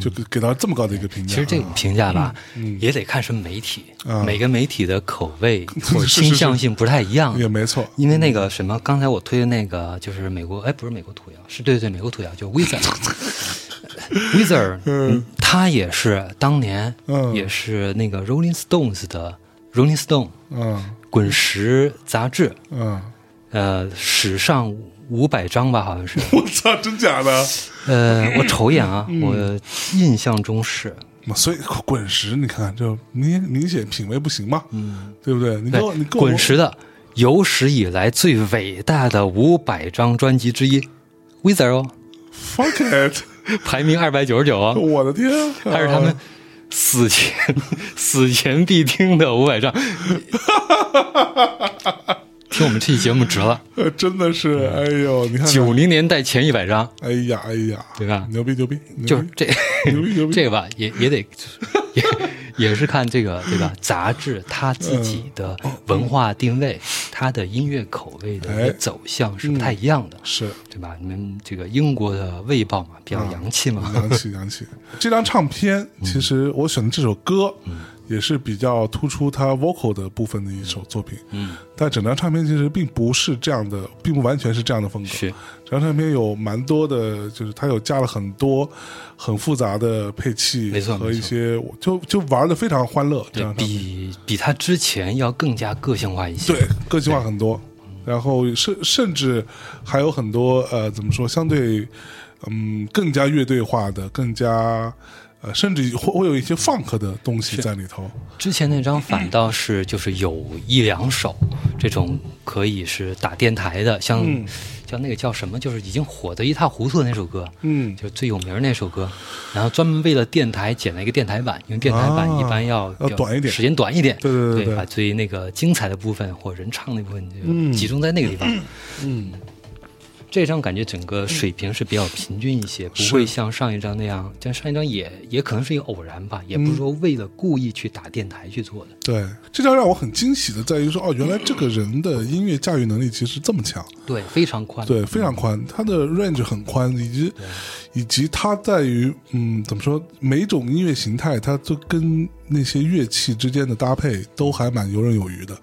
就给给到这么高的一个评价。其实这种啊评价吧，也得看什么媒体，啊。每个媒体的口味 (laughs) 或倾向性不太一样。也没错，因为那个什么，刚才我推的那个就是美国，哎，不是美国土窑，是对对美国土窑，就 Wizard。(laughs) Wizard，嗯，他也是当年，嗯。也是那个 Rolling Stones 的 Rolling Stone 嗯滚石杂志，嗯，呃，史上五百张吧，好像是。(laughs) 我操，真假的？呃，我瞅一眼啊，嗯我印象中是，所以滚石，你看就明明显品味不行嘛，嗯，对不对？你跟我你跟我滚石的有史以来最伟大的五百张专辑之一，Wizard 哦，fuck it，排名二百九十九啊，我的天，还是他们死前 (laughs) 死前必听的五百张。(laughs) 听我们这期节目值了，呃 (laughs) 真的是，哎呦，你看看。九零年代前一百张，哎呀，哎呀，对吧？牛逼牛逼，牛逼。就是这牛逼牛逼，这个吧，也也得也也是看这个对吧？杂志它自己的文化定位，它的音乐口味的一哎个走向是不太一样的，是对吧？你们这个英国的《卫报》嘛，比较洋气嘛，洋气洋气。这张唱片其实我选的这首歌，也是比较突出他 vocal 的部分的一首作品。嗯，但整张唱片其实并不是这样的，并不完全是这样的风格。是整张唱片有蛮多的，就是它有加了很多很复杂的配器，没错和一些就就玩的非常欢乐。这对张唱片比比他之前要更加个性化一些。对，个性化很多，然后甚甚至还有很多呃，怎么说，相对嗯更加乐队化的，更加呃，甚至会会有一些 funk 的东西在里头。之前那张反倒是就是有一两首这种可以是打电台的，像、嗯像那个叫什么，就是已经火得一塌糊涂的那首歌，嗯就最有名那首歌，然后专门为了电台剪了一个电台版，因为电台版啊一般要、要短一点时间短一点，对对对对把最那个精彩的部分或者人唱的部分嗯就集中在那个地方。嗯，这张感觉整个水平是比较平均一些，不会像上一张那样，但上一张也也可能是一个偶然吧，也不嗯是说为了故意去打电台去做的。对，这张让我很惊喜的在于说，哦，原来这个人的音乐驾驭能力其实这么强。对，非常宽。对，非常宽，他的 range 很宽，以及以及他在于嗯，怎么说，每种音乐形态它都跟那些乐器之间的搭配都还蛮游刃有余的，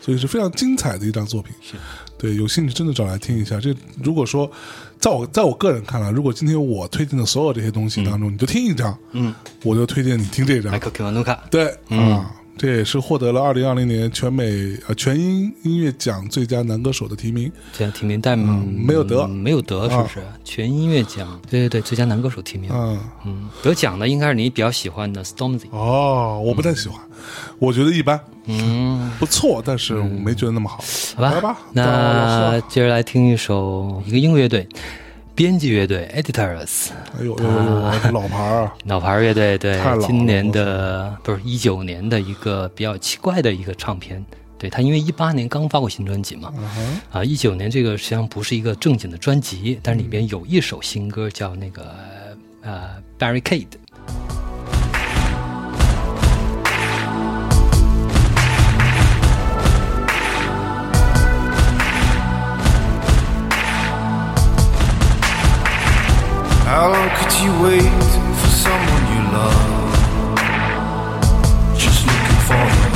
所以是非常精彩的一张作品。是，对，有兴趣真的找来听一下。这如果说在我在我个人看来，如果今天我推荐的所有这些东西当中，你就听一张，嗯，我就推荐你听这张麦。克尔·基瓦努卡，对、啊，这也是获得了二零二零年全美呃全英音乐奖最佳男歌手的提名。这样提名，但没有得嗯没有得，是不是？全音乐奖，对对对，最佳男歌手提名。嗯，嗯，得奖的应该是你比较喜欢的 Stormzy。哦，我不太喜欢，我觉得一般，嗯，不错，但是我没觉得那么好。好吧，那接着来听一首一个英国乐队，编辑乐队 Editors，哎呦 (laughs) 呦呦呦，老牌儿啊，老牌乐队，对今年的不是一九年的一个比较奇怪的一个唱片。对他，因为一八年刚发过新专辑嘛，嗯啊，一九年这个实际上不是一个正经的专辑，但是里边有一首新歌叫那个呃 Barricade。How long could you wait for someone you love? Just looking for you.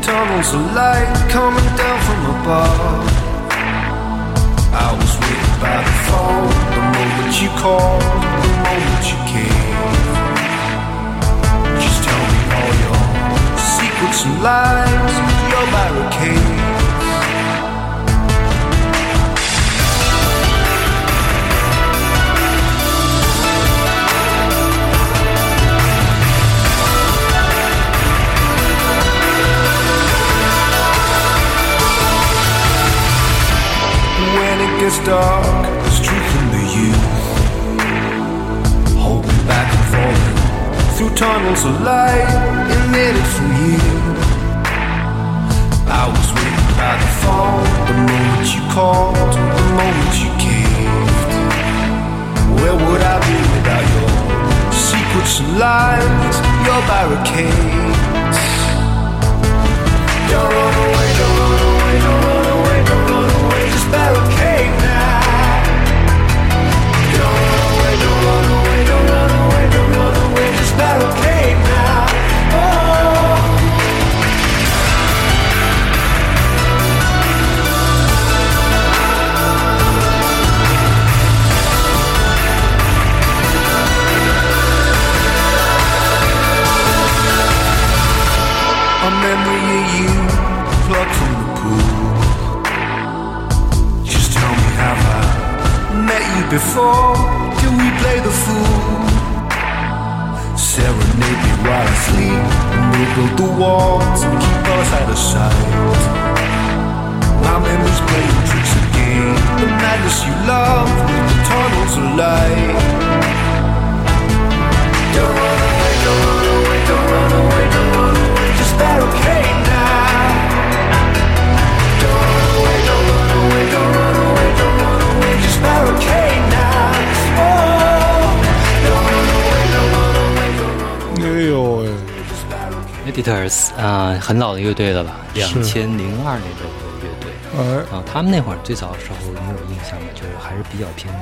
Tunnels of light coming down from above. I was waiting by the phone the moment you called, the moment you came. Just tell me all your secrets and lies, your barricades. Gets dark, in the youth. Me back and falling through tunnels of light it for you. I was waiting by the phone the moment you called, the moment you caved. Where would I be without your secrets and lies, your barricades? Don't run away, don't run away, don't run away, don't run away, just barricade before? Can we play the fool? Serenade me while I sleep, we'll build the walls and keep us out of sight. My memories playing tricks again. The madness you love, the tunnels of light. Don't run away, don't run away, don't run away, don't run away, just barricade now. Don't run away, don't run away, don't run away, don't run away, just barricade Editors 啊、很老的乐队了吧？两千零二年的乐队哎，啊，他们那会儿最早的时候，你有印象吗？就是还是比较偏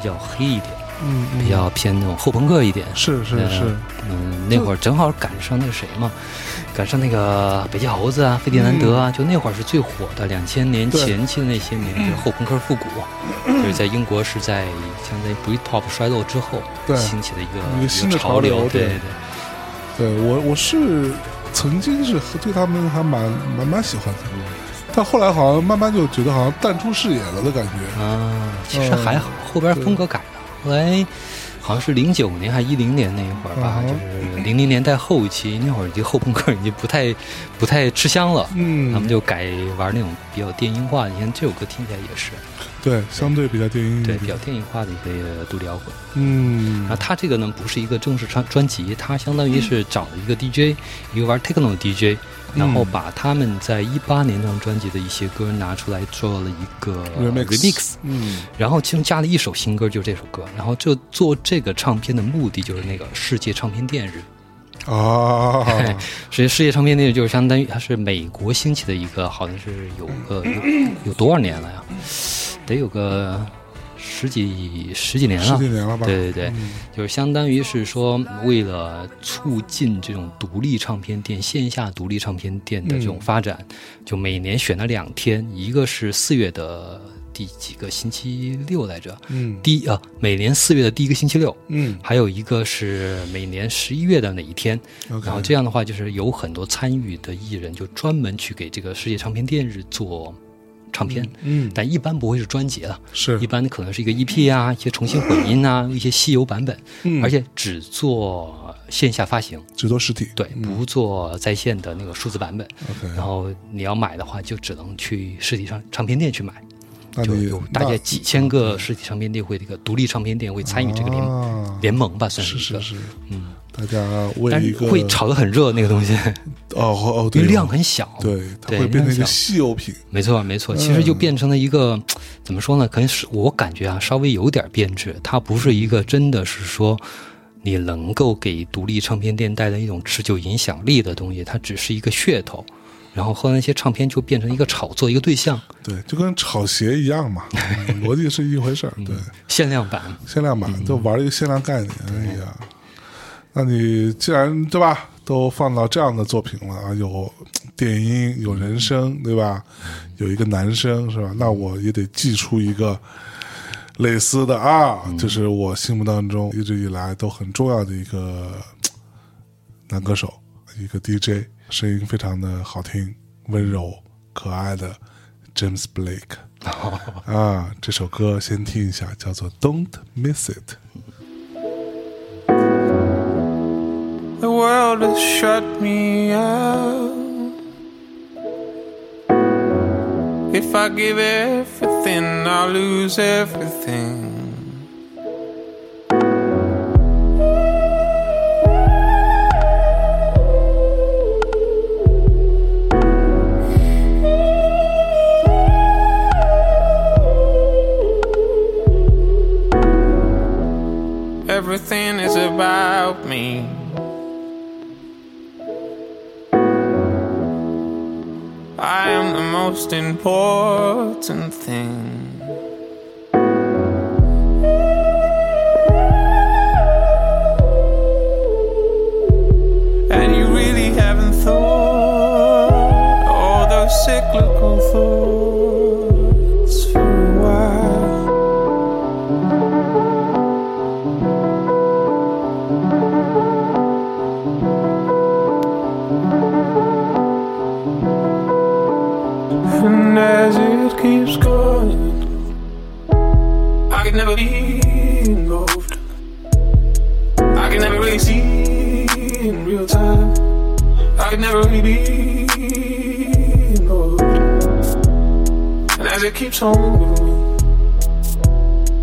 比较黑一点，嗯，比较偏那种后朋克一点。是是呃是，嗯，那会儿正好赶上那个谁嘛，赶上那个北极猴子啊、费迪南德啊，就那会儿是最火的。两千年前期的那些年，就是后朋克复古，就是在英国是在相当于 Britpop 衰落之后对兴起的一个一个新的潮潮流对对对我我是曾经是对他们还蛮蛮蛮喜欢的，但后来好像慢慢就觉得好像淡出视野了的感觉。啊，其实还好，后边风格改了。后来好像是零九年还一零年那一会儿吧，就是零零年代后期那会儿，已经后朋克已经不太不太吃香了。嗯他们就改玩那种比较电音化，你看这首歌听起来也是，对，相对比较电音对，比较电影化的一个独立摇滚。嗯然后他这个呢，不是一个正式专专辑，他相当于是找了一个 DJ，一个玩 techno 的 DJ，然后把他们在一八年那张专辑的一些歌拿出来做了一个 remix remix 嗯然后其中加了一首新歌，就是这首歌。然后就做这个唱片的目的就是那个世界唱片店日。哦，世 (laughs) 界世界唱片店日就是相当于它是美国兴起的一个，好像是有个有有多少年了呀？得有个十几十几年了。十几年了吧？对对对，嗯就是相当于是说，为了促进这种独立唱片店、线下独立唱片店的这种发展，就每年选了两天，一个是四月的第几个星期六来着？嗯第一啊，每年四月的第一个星期六，嗯还有一个是每年十一月的哪一天。然后这样的话，就是有很多参与的艺人就专门去给这个世界唱片店日做唱片，嗯但一般不会是专辑了，是。一般可能是一个 EP 啊，一些重新混音啊，(laughs) 一些稀有版本，嗯。而且只做线下发行，只做实体，对，不做在线的那个数字版本。，OK，然后你要买的话，就只能去实体唱唱片店去买，就有大概几千个实体唱片店会这个独立唱片店会参与这个联、啊。联盟吧，算，是是是，嗯，大家为但一个是会炒得很热那个东西，(laughs) 哦哦，因对为量很小，对，它会变成一个稀有品，没错，没错，其实就变成了一个、怎么说呢？可能是我感觉啊，稍微有点变质。它不是一个真的是说你能够给独立唱片店带来一种持久影响力的东西，它只是一个噱头。然后后来那些唱片就变成一个炒作一个对象，对，就跟炒鞋一样嘛，(laughs) 嗯逻辑是一回事儿，对，限量版。限量版就玩一个限量概念，哎呀，那你既然对吧，都放到这样的作品了啊，有电音，有人声，对吧？有一个男生是吧？那我也得寄出一个类似的啊，就是我心目当中一直以来都很重要的一个男歌手，一个 DJ，声音非常的好听、温柔、可爱的 James Blake。(laughs) 啊，这首歌先听一下，叫做《Don't Miss It》。The world has shut me out. If I give everything, I'll lose everything. Everything is about me. I am the most important thing. And you really haven't thought all those cyclical thoughts Involved. And as it keeps on going,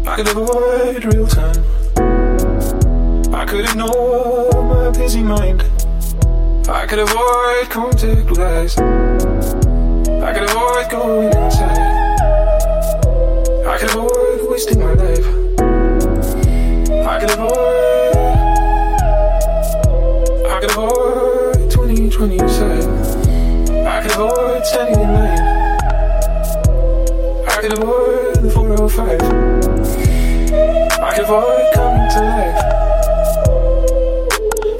I could avoid real time. I could ignore my busy mind. I could avoid contact with. I could avoid going outside. I could avoid wasting my life. I could avoid. I could avoid 2020 side. I could avoid standing in line. I could avoid the 405. I could avoid coming to life.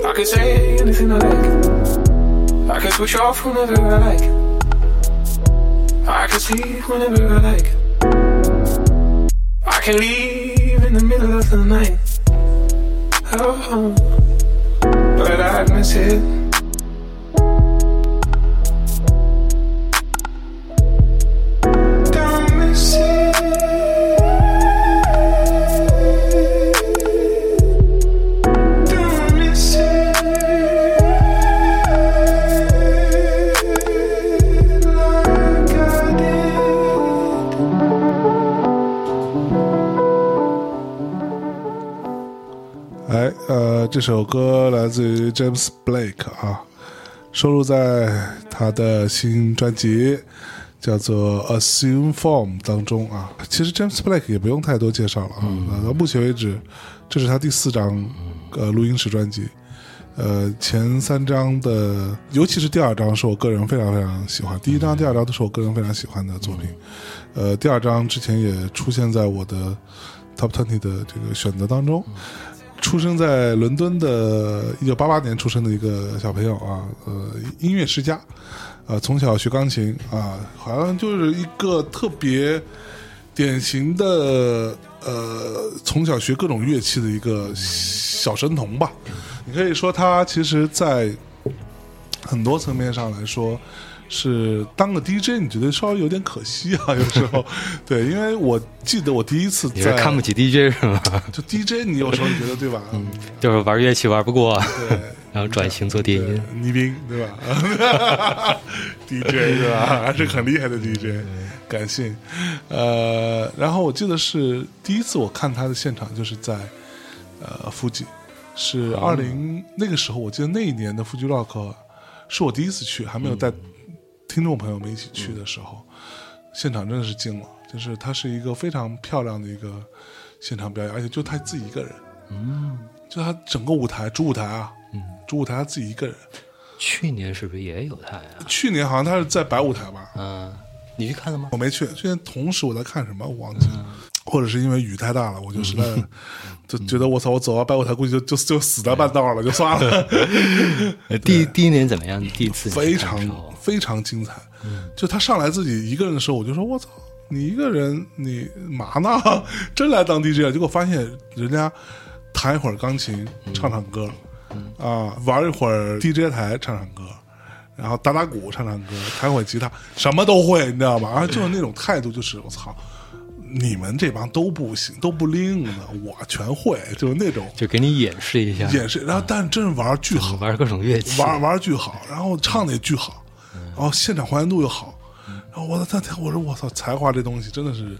I could say anything I like. I could switch off whenever I like. I can sleep whenever I like. I can leave in the middle of the night. Oh, but I'd miss it. 这首歌来自于 James Blake 啊，收录在他的新专辑叫做《Assume Form》当中啊。其实 James Blake 也不用太多介绍了啊，呃到目前为止，这是他第四张呃录音室专辑。呃，前三张的，尤其是第二张，是我个人非常非常喜欢。第一张、第二张都是我个人非常喜欢的作品。呃，第二张之前也出现在我的 Top Twenty 的这个选择当中。出生在伦敦的，一九八八年出生的一个小朋友啊，呃，音乐世家，呃，从小学钢琴啊，好像就是一个特别典型的呃，从小学各种乐器的一个小神童吧。你可以说他其实，在很多层面上来说。是当个 DJ，你觉得稍微有点可惜啊？(laughs) 有时候，对，因为我记得我第一次你是在看不起 DJ 是吗？就 DJ，你有时候觉得对吧？(laughs) 嗯，就是玩乐器玩不过，对，(laughs) 然后转型做电音。倪斌对吧？DJ 对吧？还是很厉害的 DJ，感性。呃，然后我记得是第一次我看他的现场，就是在呃富吉，是二零那个时候，我记得那一年的富吉 Rock 是我第一次去，还没有带听众朋友们一起去的时候，现场真的是惊了，就是他是一个非常漂亮的一个现场表演，而且就他自己一个人，嗯，就他整个舞台主舞台啊，嗯，主舞台他自己一个人。去年是不是也有他呀？去年好像他是在白舞台吧，嗯，你去看了吗？我没去。去年同时我在看什么我忘记了，或者是因为雨太大了，我就实在 (laughs) 就觉得我操，我走到白舞台估计就就就死在半道了，就算了。呃 (laughs) 第第一年怎么样？第一次非常非常精彩。就他上来自己一个人的时候，我就说我操，你一个人你嘛呢？(laughs) 真来当 DJ 啊？结果发现人家弹一会儿钢琴，唱唱歌，啊，玩一会儿 DJ 台，唱唱歌。然后打打鼓，唱唱歌，弹会吉他，什么都会，你知道吗？然后 (laughs) 就是那种态度，就是我操，你们这帮都不行，都不灵的，我全会，就是那种就给你演示一下，演示。然后，但是真是玩儿巨好，玩各种乐器，玩玩儿巨好，然后唱的也巨好，然后现场还原度又好，然后我操，他我说我操，才华这东西真的是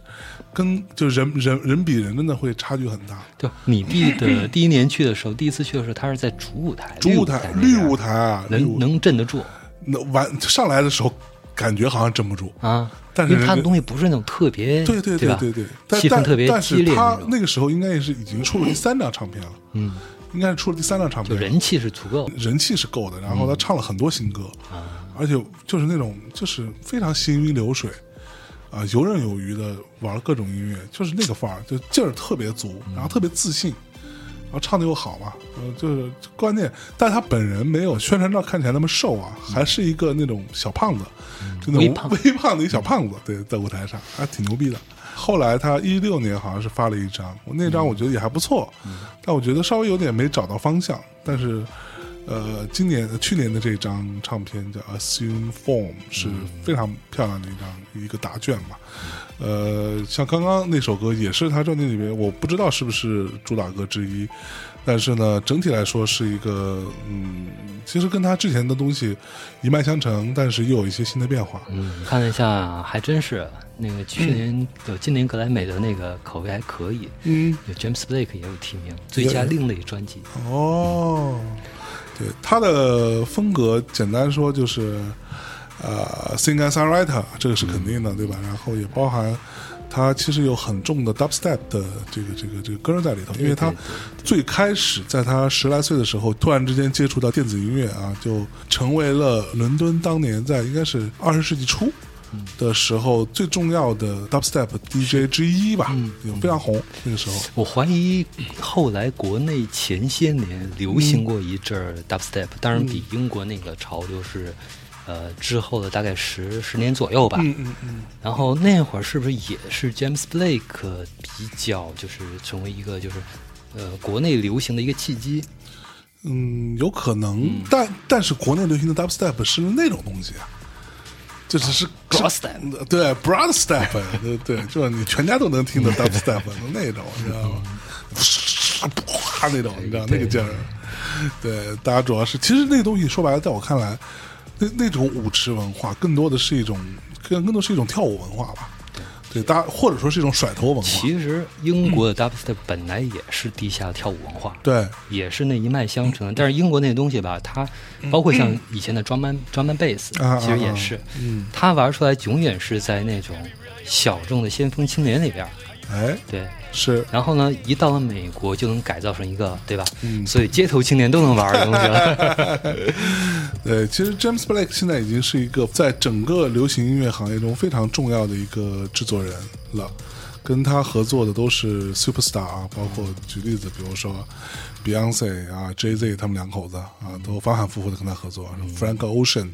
跟就人人人比人真的会差距很大。对，你弟的第一年去的时候，第一次去的时候，他是在主舞台，主舞台绿舞台啊，能能镇得住那完上来的时候，感觉好像镇不住，啊。但是因为他的东西不是那种特别，对对对对对，但但气氛特别但是他那个时候应该也是已经出了第三张唱片了，嗯，应该是出了第三张唱片，就人气是足够。人气是够的，然后他唱了很多新歌，啊而且就是那种就是非常行云流水，啊，游刃有余的玩各种音乐，就是那个范儿，就劲儿特别足，然后特别自信，然后唱的又好嘛，呃，就是关键，但是他本人没有宣传照看起来那么瘦啊，还是一个那种小胖子，就那种微胖的一小胖子，对，在舞台上还挺牛逼的。后来他一六年好像是发了一张，我那张我觉得也还不错，但我觉得稍微有点没找到方向。但是，呃，今年去年的这张唱片叫《Assume Form》是非常漂亮的一张一个答卷嘛。呃，像刚刚那首歌也是他专辑里面，我不知道是不是主打歌之一，但是呢，整体来说是一个嗯，其实跟他之前的东西一脉相承，但是又有一些新的变化。嗯，看了一下，还真是那个去年有今年格莱美的那个口碑还可以，嗯，有 James Blake 也有提名最佳另类专辑。哦，对，他的风格简单说就是，呃，singer songwriter，这个是肯定的，对吧？然后也包含他其实有很重的 dubstep 的这个这个这个歌在里头，因为他最开始在他十来岁的时候，突然之间接触到电子音乐啊，就成为了伦敦当年在应该是二十世纪初。的时候最重要的 dubstep DJ 之一吧，有非常红那个时候。我怀疑后来国内前些年流行过一阵儿 dubstep，当然比英国那个潮流是，呃，之后的大概十十年左右吧。嗯嗯嗯，然后那会儿是不是也是 James Blake 比较就是成为一个就是呃国内流行的一个契机？嗯，有可能，但但是国内流行的 dubstep 是那种东西啊，就只是 Broadstep 对 broadstep，对对，(laughs) 就是你全家都能听的 dubstep 那种，你知道吗？啪那种，你知道那个劲儿。对，大家主要是其实那个东西说白了，在我看来，那那种舞池文化更多的是一种，更更多是一种跳舞文化吧。对，大家或者说是一种甩头文化。其实英国的 dubstep 本来也是地下跳舞文化，对，也是那一脉相承。的。但是英国那东西吧，它包括像以前的 drum and drum and bass，啊其实也是，嗯，它玩出来永远是在那种小众的先锋青年里边儿，哎，对。是然后呢，一到了美国就能改造成一个，对吧？嗯所以街头青年都能玩的东西了。(laughs) 对，其实 James Blake 现在已经是一个在整个流行音乐行业中非常重要的一个制作人了。跟他合作的都是 superstar 啊，包括举例子，比如说 Beyonce 啊、Jay Z 他们两口子啊，都反反复复的跟他合作，什么 Frank Ocean，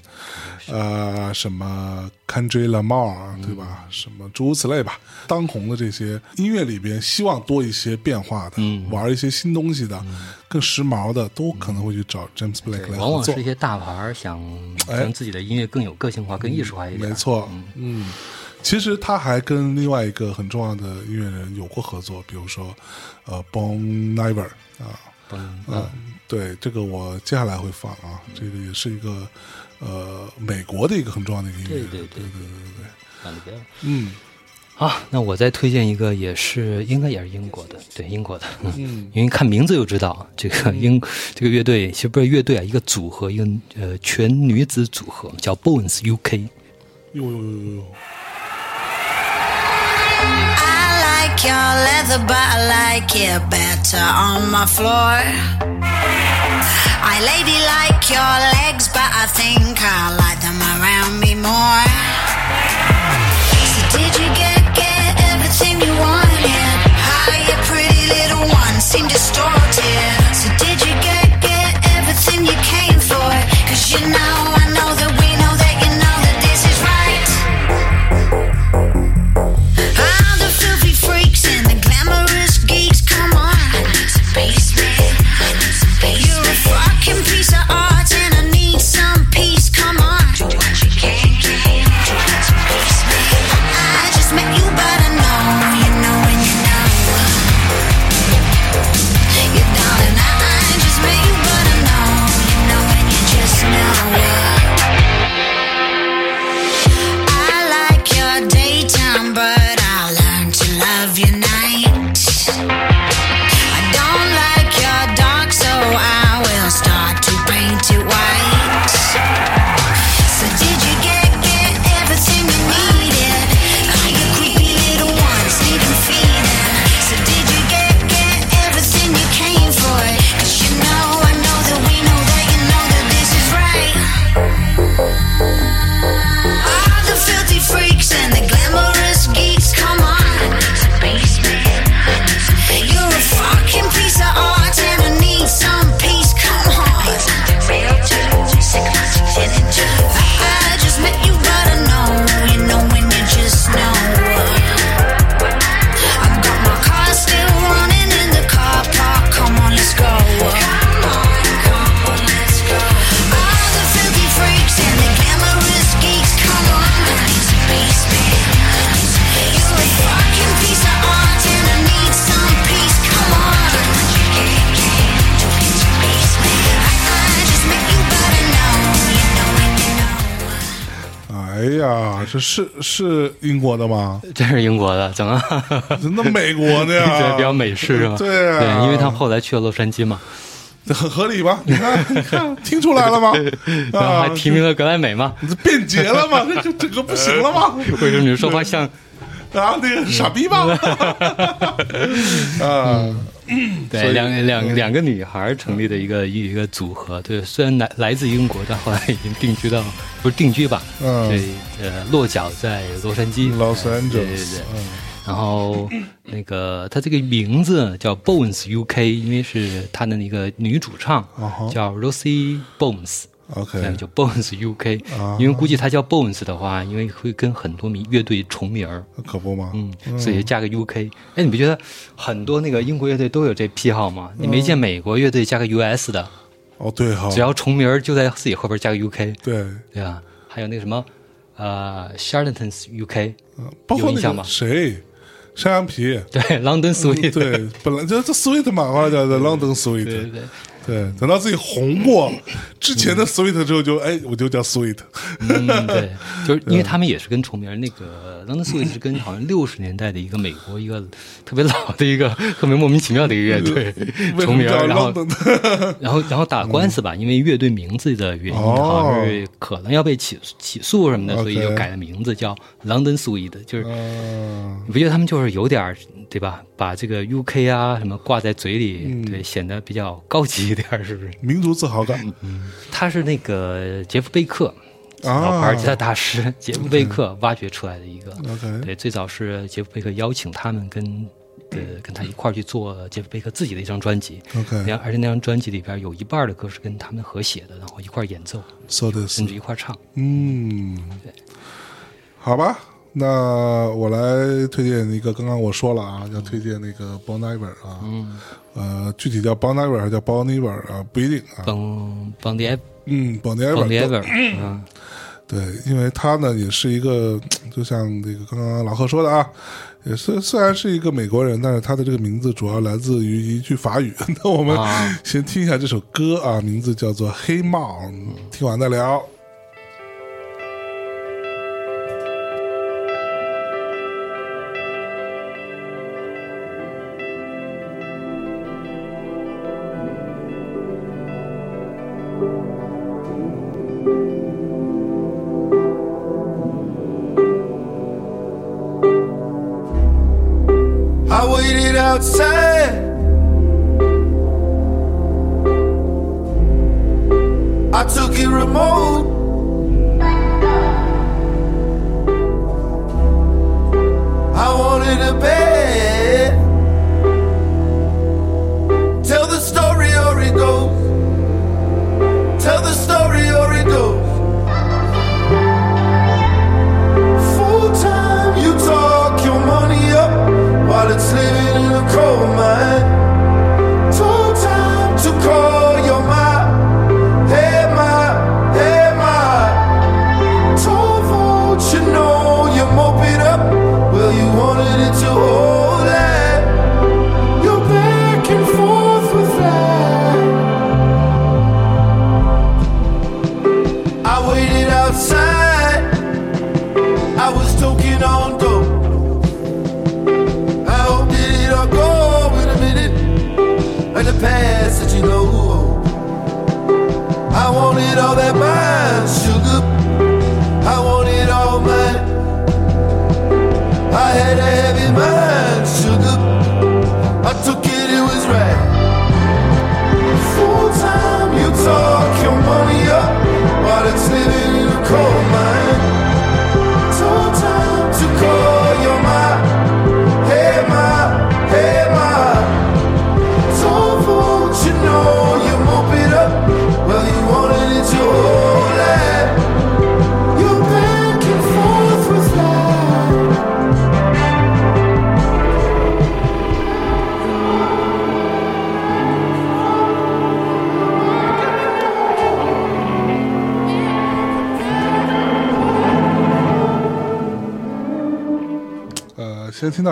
呃，什么 Kendrick Lamar 对吧？什么诸如此类吧。当红的这些音乐里边，希望多一些变化的，玩一些新东西的，更时髦的，都可能会去找 James Blake 来合作。往往是一。些大牌儿想哎。让自己的音乐更有个性化、更艺术化一点。没错，嗯，其实他还跟另外一个很重要的音乐人有过合作，比如说呃 Bon Iver 啊，嗯，嗯，对，这个我接下来会放啊，这个也是一个呃美国的一个很重要的一个音乐，对对对对对对。对，嗯。好，那我再推荐一个，也是应该也是英国的，对英国的，嗯，(laughs) 因为看名字就知道，这个英这个乐队其实不是乐队啊，一个组合，一个呃全女子组合，叫 Bones UK。呦呦呦呦呦 like your leather, but I like it better on my floor. I lady like your legs, but I think I like them around me more. 是是英国的吗？这是英国的，怎么？那美国的对，呀，(laughs) 比较美式是吧？对啊，对，因为他后来去了洛杉矶嘛，这很合理吧？你看，(laughs) 你看，听出来了吗？然后还啊，提名了格莱美嘛。这便捷了吗？这这整个不行了吗？为什么你说话像？啊，那个傻逼吧？(laughs) 啊，(coughs) 对，两两两个女孩成立的一个一一个组合，对，虽然来来自英国，但后来已经定居到不是定居吧？嗯对，呃，落脚在洛杉矶 Los 对 Angeles，对对。嗯然后那个他这个名字叫 Bones UK，因为是他的那个女主唱哦叫 Rosie Bones。，OK，对，叫 Bones UK，、啊。因为估计他叫 Bones 的话，因为会跟很多名乐队重名儿，可不吗？嗯，所以加个 UK。哎，你不觉得很多那个英国乐队都有这癖好吗？你没见美国乐队加个 US 的，哦，对哈，只要重名儿就在自己后边加个 UK，对，对吧？还有那个什么，呃，Charlatans UK，包括那个有印象吗？谁，山羊皮，对，London Sweet，对，本来就这 sweet 嘛，的 London sweet，对对，对，等到自己红过之前的 sweet 之后，就哎，我就叫 sweet，嗯，对，就是因为他们也是跟重名儿，那个 London Sweet 是跟好像六十年代的一个美国一个特别老的一个特别莫名其妙的一个乐队重名儿，然后 (laughs) 然后然后打官司吧，因为乐队名字的原因，哦好像是可能要被起起诉什么的，所以就改了名字叫 London Sweet，就是嗯，你不觉得他们就是有点儿对吧？把这个 UK 啊什么挂在嘴里，嗯。对，显得比较高级一点，是不是？民族自豪感，他是那个杰夫贝克，啊。老牌吉他大师杰夫贝克挖掘出来的一个。OK 对，最早是杰夫贝克邀请他们跟呃跟他一块儿去做杰夫贝克自己的一张专辑。OK 那而且那张专辑里边有一半的歌是跟他们合写的，然后一块儿演奏，So this，甚至一块儿唱。嗯，对好吧，那我来推荐一个，刚刚我说了啊，要推荐那个 Bon Iver 啊，嗯，呃，具体叫 Bon Iver 还是叫 Bon Iver 啊，不一定啊，帮帮 the 嗯，Bon Bon Iver，Ever 啊，对，因为他呢也是一个，(tsk) 就像这个刚刚老贺说的啊，也是虽然是一个美国人，但是他的这个名字主要来自于一句法语。(laughs) 那我们啊。先听一下这首歌啊，名字叫做《黑帽》，听完再聊。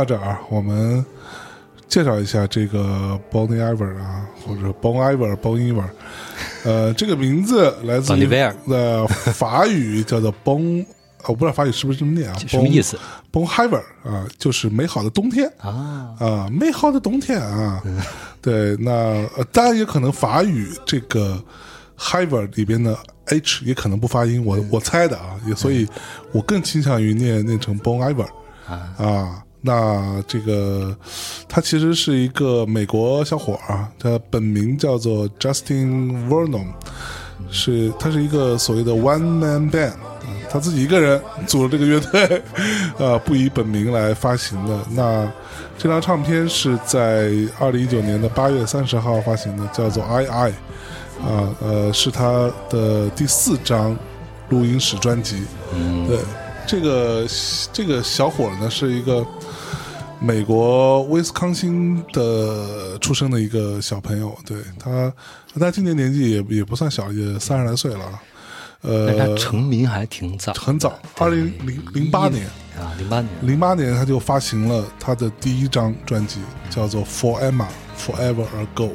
到这儿，我们介绍一下这个 Bonnie Iver 啊，或者 Bon Iver、Bon Iver。呃，这个名字来自呃法语叫做 Bon，呃我不知道法语是不是这么念啊？(laughs) 什么意思？Bon Iver 啊，就是美好的冬天啊？啊，美好的冬天啊。对，那呃，当然也可能法语这个 Hiver 里边的 H 也可能不发音，我我猜的啊，也所以我更倾向于念念成 Bon Iver 啊。那这个他其实是一个美国小伙儿啊，他本名叫做 Justin Vernon，是他是一个所谓的 one man band，啊他自己一个人组了这个乐队，呃，(laughs) 不以本名来发行的。那这张唱片是在二零一九年的八月三十号发行的，叫做《I I》，啊，呃，是他的第四张录音室专辑。对，这个这个小伙呢是一个美国威斯康星的出生的一个小朋友，对他，他今年年纪也也不算小，也三十来岁了，呃他呃，成名还挺早，很早，二零零零八年，啊，零八年零八年他就发行了他的第一张专辑，叫做《For Emma Forever Ago》。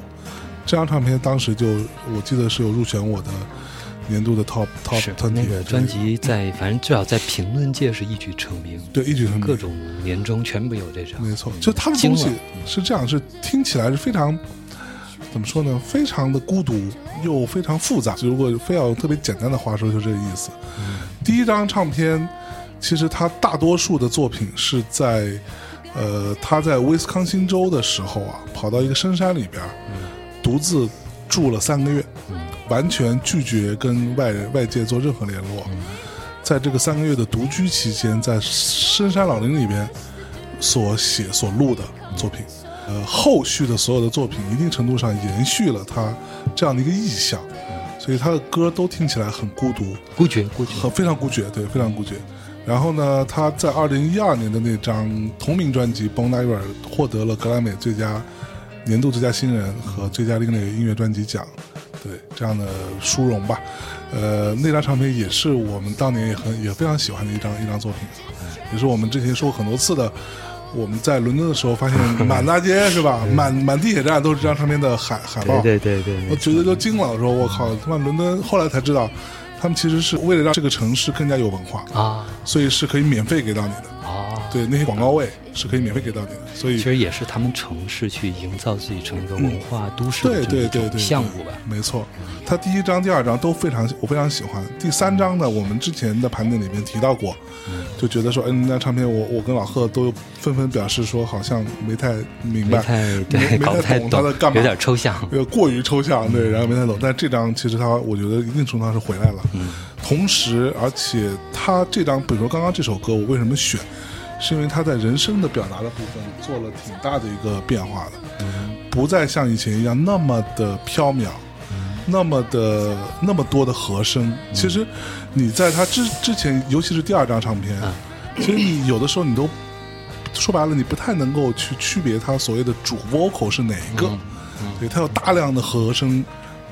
这张唱片当时就我记得是有入选我的年度的 Top Top 是那个专辑在，反正至少在评论界是一举成名，对一举成名各种年终全部有这张，没错，就他的东西是这样，是听起来是非常怎么说呢？非常的孤独又非常复杂。如果非要用特别简单的话说，就这个意思。第一张唱片，其实他大多数的作品是在呃他在威斯康星州的时候啊，跑到一个深山里边儿，独自住了三个月。完全拒绝跟外外界做任何联络，在这个三个月的独居期间，在深山老林里边所写所录的作品，呃，后续的所有的作品，一定程度上延续了他这样的一个意象，所以他的歌都听起来很孤独，孤绝孤绝，很非常孤绝，对，非常孤绝。然后呢，他在二零一二年的那张同名专辑《Bon Iver》获得了格莱美最佳年度最佳新人和最佳另类音乐专辑奖，对这样的殊荣吧。呃，那张唱片也是我们当年也很也非常喜欢的一张一张作品，也是我们之前说过很多次的。我们在伦敦的时候，发现满大街是吧，满满地铁站都是这张唱片的海海报，对对对对，我觉得都惊了，我说我靠，他妈伦敦！后来才知道，他们其实是为了让这个城市更加有文化，啊所以是可以免费给到你的。啊，对，那些广告位是可以免费给到你的，所以其实也是他们城市去营造自己成一个文化都市的对对对对项目吧。没错。他第一章、第二章都非常，我非常喜欢。第三章呢，我们之前的盘点里面提到过，就觉得说，嗯，那唱片我我跟老贺都纷纷表示说，好像没太明白，没太没太懂懂他在干，嘛，有点抽象。呃，过于抽象，对，然后没太懂。但这张其实他，我觉得一定程度上是回来了。嗯同时，而且他这张，比如说刚刚这首歌，我为什么选？是因为他在人声的表达的部分做了挺大的一个变化的，嗯不再像以前一样那么的飘渺，那么的那么多的和声。其实你在他之之前，尤其是第二张唱片，嗯其实你有的时候你都说白了，你不太能够去区别他所谓的主 vocal 是哪一个。对，他有大量的和声，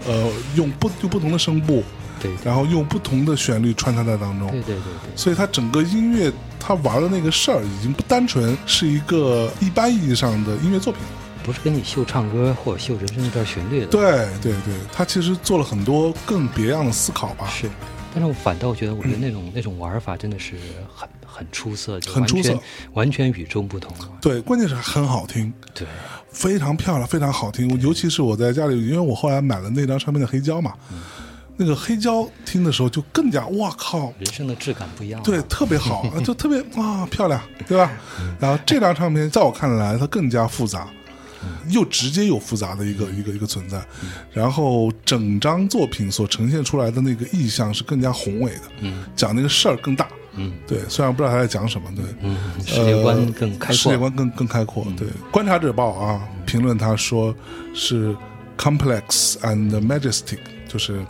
呃，用不用不同的声部，对然后用不同的旋律穿插在当中。对对对对，所以它整个音乐，它玩的那个事儿，已经不单纯是一个一般意义上的音乐作品了。不是跟你秀唱歌或者秀人生一段旋律的。对对对，他其实做了很多更别样的思考吧。是，但是我反倒觉得，我觉得那种、那种玩法真的是很很出色，就很出色完全与众不同。对，关键是很好听，对，非常漂亮，非常好听。尤其是我在家里，因为我后来买了那张唱片的黑胶嘛，那个黑胶听的时候就更加，哇靠，人生的质感不一样。对，，特别好，就 (laughs) 特别啊漂亮，对吧？然后这张唱片在我看来，它更加复杂，又直接又复杂的一个一个一个存在。然后整张作品所呈现出来的那个意象是更加宏伟的，嗯讲那个事儿更大。嗯对，虽然不知道他在讲什么，对，嗯，世界观更开阔。世界观更更开阔。对，观察者报啊，评论他说是 complex and majestic，就是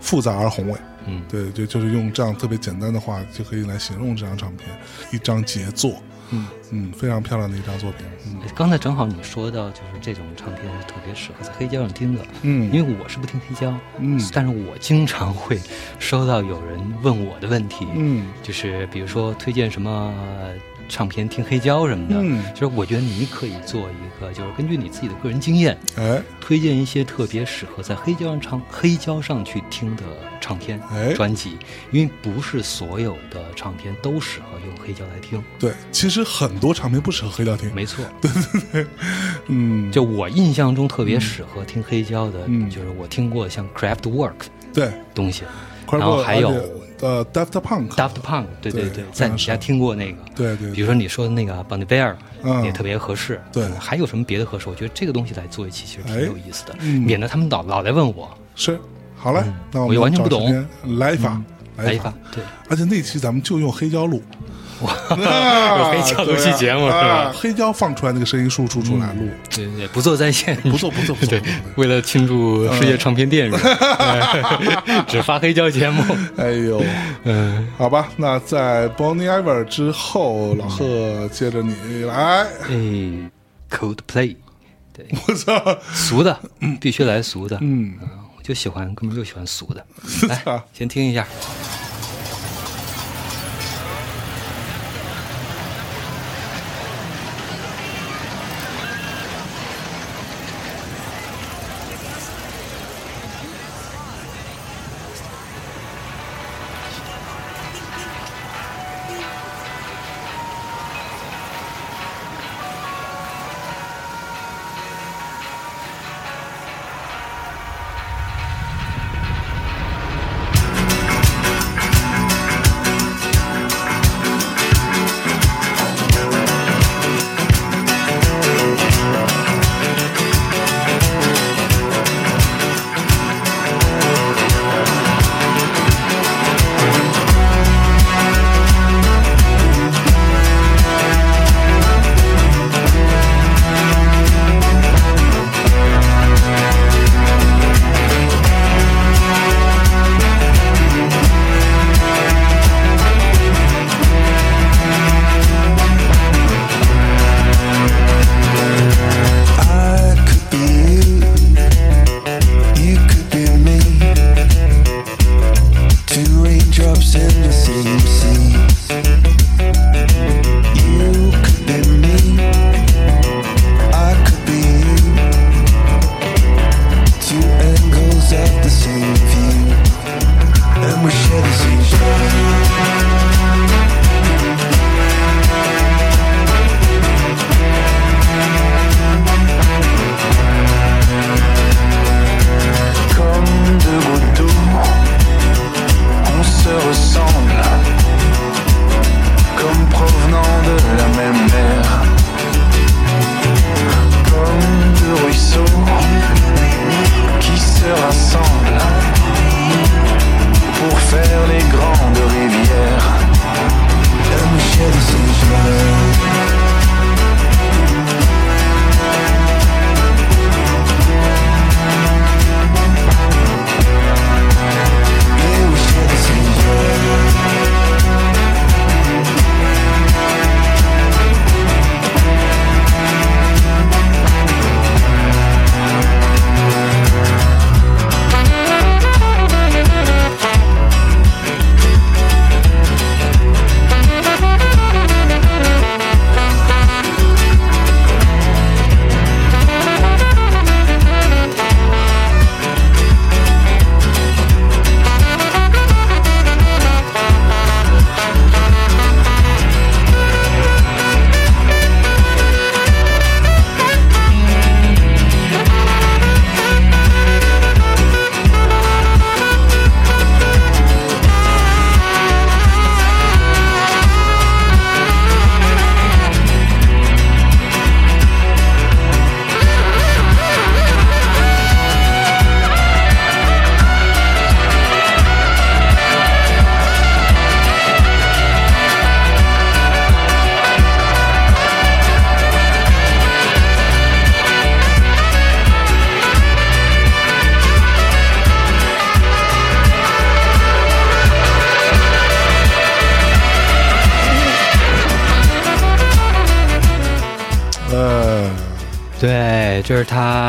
复杂而宏伟。嗯对，就就是用这样特别简单的话就可以来形容这张唱片，一张杰作。嗯嗯，非常漂亮的一张作品。嗯刚才正好你说到，就是这种唱片是特别适合在黑胶上听的。嗯因为我是不听黑胶，嗯但是我经常会收到有人问我的问题，嗯就是比如说推荐什么唱片听黑胶什么的，嗯。就是我觉得你可以做一个，就是根据你自己的个人经验，哎。推荐一些特别适合在黑胶上唱黑胶上去听的唱片、哎。专辑，因为不是所有的唱片都适合用黑胶来听。对，其实很多唱片不适合黑胶听。没错，(laughs) 对对对嗯，就我印象中特别适合听黑胶的，嗯。就是我听过像 Craftwork 对，东西然后还有呃 Daft Punk，，Daft Punk，对对对，在你家听过那个。对对，比如说你说的那个 Bon Iver，嗯。也特别合适。对。嗯还有什么别的合适？我觉得这个东西来做一期其实挺哎有意思的，嗯。免得他们老老来问我。是好嘞，那我们又完全不懂。来一发，一来一发。对，而且那期咱们就用黑胶录，(laughs) 有黑胶游戏节目是啊吧？黑胶放出来那个声音输出出来录，对对，不做在线，不做不做不做对，为了庆祝世界唱片店 (laughs) 只发黑胶节目。哎呦，嗯，好吧，那在 Bonnie Iver 之后，老贺接着你来，哎，Coldplay，对，我操，俗的，必须来俗的。嗯，我就喜欢，根本就喜欢俗的。(laughs) 来，先听一下。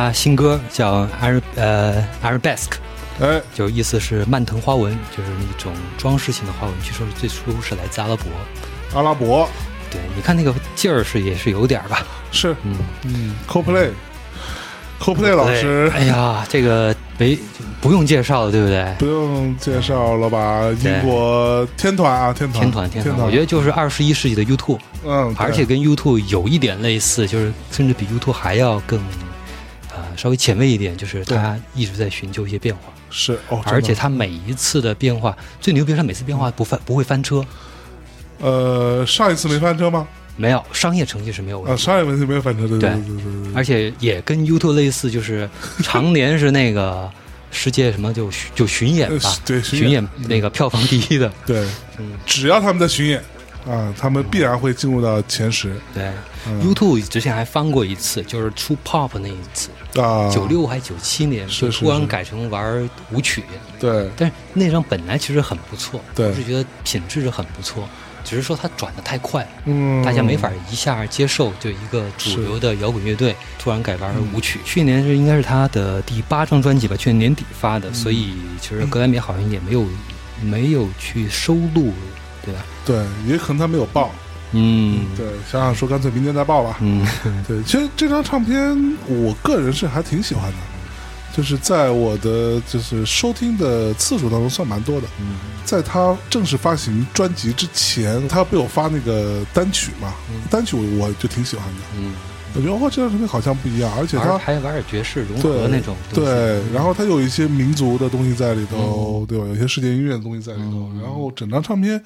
他新歌叫 Arab 呃 Arabesque，哎，就意思是蔓藤花纹，就是一种装饰性的花纹。据说最初是来自阿拉伯。阿拉伯对，你看那个劲儿是也是有点儿吧？是嗯，嗯，CoPlay。CoPlay 老师哎呀，这个没不用介绍了，对不对？不用介绍了吧？英国天团啊，天团，天团天团，团，我觉得就是二十一世纪的 U2，嗯，而且跟 U2 有一点类似，就是甚至比 U2 还要更呃稍微前卫一点，就是他一直在寻求一些变化，是哦，而且他每一次的变化最牛逼，是他每次变化不翻不会翻车，呃，上一次没翻车吗？没有商业成绩是没有问啊，题。上一次没有翻车，对对对。对对而且也跟 U2 类似，就是常年是那个 (laughs) 世界什么就就巡演吧呃，对巡巡演演那个票房第一的，对，嗯。只要他们在巡演啊，他们必然会进入到前十。对。嗯、，YouTube 之前还翻过一次，就是出 Pop 那一次，啊，九六还九七年，突然改成玩舞曲，对。但是那张本来其实很不错，对。我是觉得品质是很不错，只是说它转的太快，嗯，大家没法一下接受，就一个主流的摇滚乐队突然改玩舞曲。去年是应该是他的第八张专辑吧，去年年底发的，所以其实格莱美好像也没有没有去收录，对吧？对，也可能他没有报，嗯，对，想想说干脆明年再报吧，嗯，(laughs) 对，其实这张唱片我个人是还挺喜欢的，就是在我的就是收听的次数当中算蛮多的。嗯在他正式发行专辑之前，他被我发那个单曲嘛，单曲我我就挺喜欢的。嗯，我觉得哦，这张唱片好像不一样，而且它玩还玩点爵士融对合那种对，然后它有一些民族的东西在里头，对吧？有一些世界音乐的东西在里头，然后整张唱片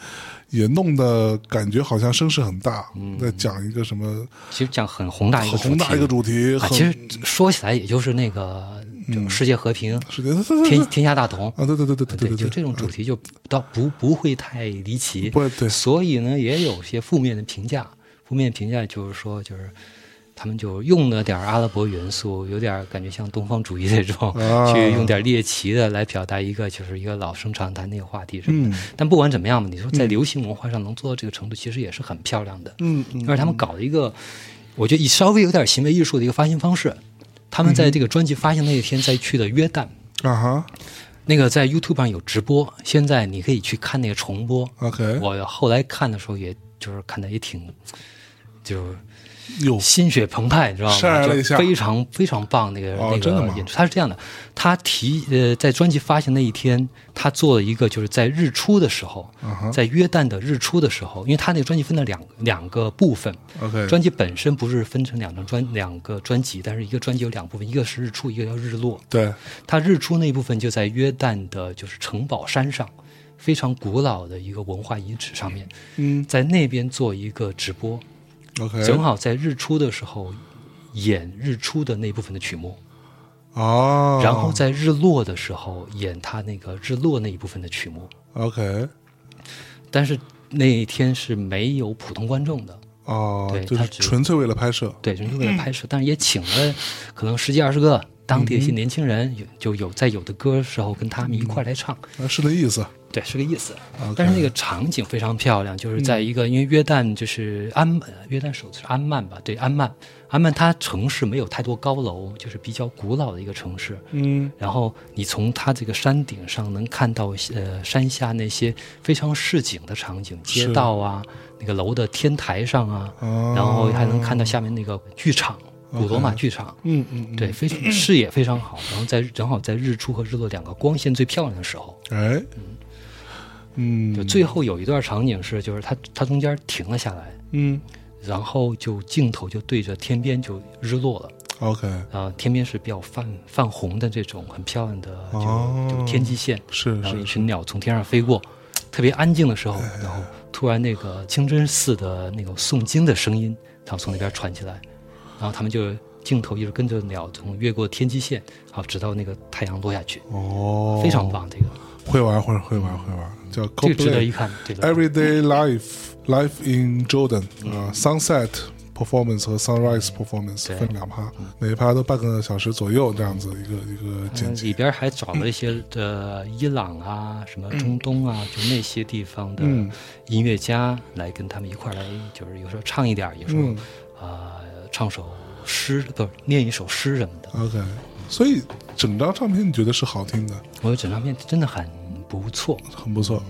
也弄得感觉好像声势很大，在讲一个什么其实讲很宏大一个很宏大一个主题，啊，其实说起来也就是那个就世界和平、世界对对天天下大同。啊，对对对对对对对，就这种主题就倒不不会太离奇，不对。所以呢也有些负面的评价，负面评价就是说就是他们就用了点阿拉伯元素，有点感觉像东方主义那种，啊去用点猎奇的来表达一个就是一个老生常谈那个话题什么的。嗯但不管怎么样嘛，你说在流行文化上能做到这个程度，其实也是很漂亮的。嗯嗯而且他们搞了一个，我觉得稍微有点行为艺术的一个发行方式。他们在这个专辑发行那一天再去的约旦，啊哈那个在 YouTube 上有直播，现在你可以去看那个重播。，OK，我后来看的时候，也就是看的也挺，就是有心血澎湃，你知道吗？非常非常棒那个、那个演出。他是这样的，他提呃在专辑发行那一天，他做了一个就是在日出的时候，在约旦的日出的时候，因为他那个专辑分了两两个部分，，OK，专辑本身不是分成两张专两个专辑，但是一个专辑有两部分，一个是日出，一个叫日落。对，他日出那一部分就在约旦的，就是城堡山上，非常古老的一个文化遗址上面，嗯。在那边做一个直播，，OK，正好在日出的时候演日出的那部分的曲目，哦，然后在日落的时候演他那个日落那一部分的曲目。OK，但是那一天是没有普通观众的，哦对，就是他纯粹为了拍摄，对，纯粹为了拍摄，但是也请了可能十几二十个当地的一些嗯年轻人，有就有在有的歌时候跟他们一块来唱。啊，是那意思，对，是个意思。但是那个场景非常漂亮，就是在一个、因为约旦就是安约旦首都是安曼吧？对，安曼，安曼它城市没有太多高楼，就是比较古老的一个城市。嗯然后你从它这个山顶上能看到呃山下那些非常市井的场景，街道啊，那个楼的天台上啊，哦然后还能看到下面那个剧场，古罗马剧场。嗯嗯，对，非常视野非常好，然后在正好在日出和日落两个光线最漂亮的时候，哎，嗯，就最后有一段场景是，就是他他中间停了下来，嗯。然后就镜头就对着天边就日落了，，OK，啊，天边是比较泛泛红的这种很漂亮的就、哦。就天际线，是然后一是。是群鸟从天上飞过，特别安静的时候，然后突然那个清真寺的那个诵经的声音，然后从那边传起来，然后他们就镜头一直跟着鸟从越过天际线，好直到那个太阳落下去，哦，非常棒，这个。会玩会会玩会玩，叫这个值得一看，这个 Everyday Life Life in Jordan 啊，Sunset Performance 和 Sunrise Performance 对。分两趴，每一趴都半个小时左右这样子一个一个剪辑。里。边还找了一些呃伊朗啊、什么中东啊，就那些地方的嗯音乐家来跟他们一块儿来，就是有时候唱一点儿，有时候嗯。啊、唱首诗，不是念一首诗什么的。OK，所以整张唱片你觉得是好听的，我觉得整张片真的很不错。很不错。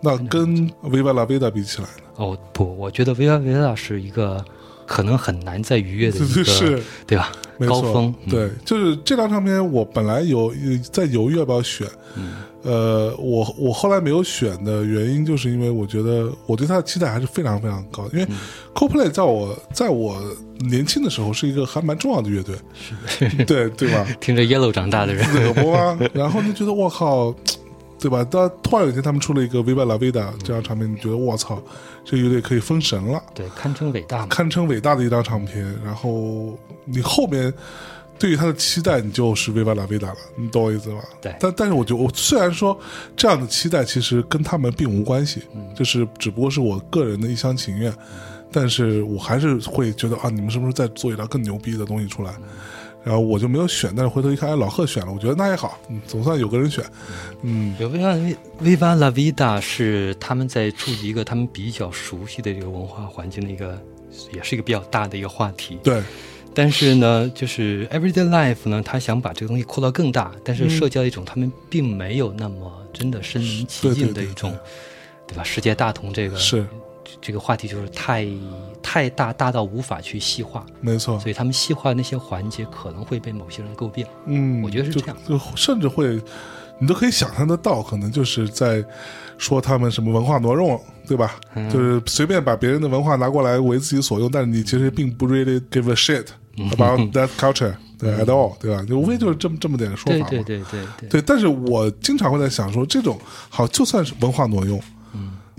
那跟《Viva La Vida》比起来呢？哦不，我觉得《维拉维拉》是一个可能很难再逾越的一个，(laughs) 是对吧？没高峰，嗯对，就是这张唱片，我本来有有在犹豫要不要选，嗯呃，我我后来没有选的原因，就是因为我觉得我对他的期待还是非常非常高，因为嗯 CoPlay 在我在我年轻的时候是一个还蛮重要的乐队，是，(laughs) 对对吧？(laughs) 听着 Yellow 长大的人？然后就觉得我靠，对吧？但突然有一天他们出了一个《Viva La Vida》这张唱片，你觉得我操，这乐队可以封神了。对，堪称伟大嘛。堪称伟大的一张唱片。然后你后面对于他的期待，你就是《维瓦拉维达》了，你懂我意思吧？对但但是我觉得，我虽然说这样的期待其实跟他们并无关系，嗯就是只不过是我个人的一厢情愿，但是我还是会觉得啊，你们是不是在做一张更牛逼的东西出来？然后我就没有选，但是回头一看，哎，老贺选了，我觉得那也好，嗯，总算有个人选，嗯，有 Viva Viva La Vida 是他们在触及一个他们比较熟悉的这个文化环境的一个，也是一个比较大的一个话题。对，但是呢，就是 Everyday Life 呢，他想把这个东西扩到更大，但是社交一种他们并没有那么真的身临其境的一种，对吧？世界大同这个是这个话题就是太太大，大到无法去细化，没错，所以他们细化那些环节可能会被某些人诟病。嗯，我觉得是这样就甚至会，你都可以想象得到，可能就是在说他们什么文化挪用，对吧？嗯就是随便把别人的文化拿过来为自己所用，但是你其实并不 really give a shit 嗯 about that culture，对 at all，对吧？就无非就是这么这么点说法嘛。对对对对对，对，但是我经常会在想说，这种好，就算是文化挪用，嗯，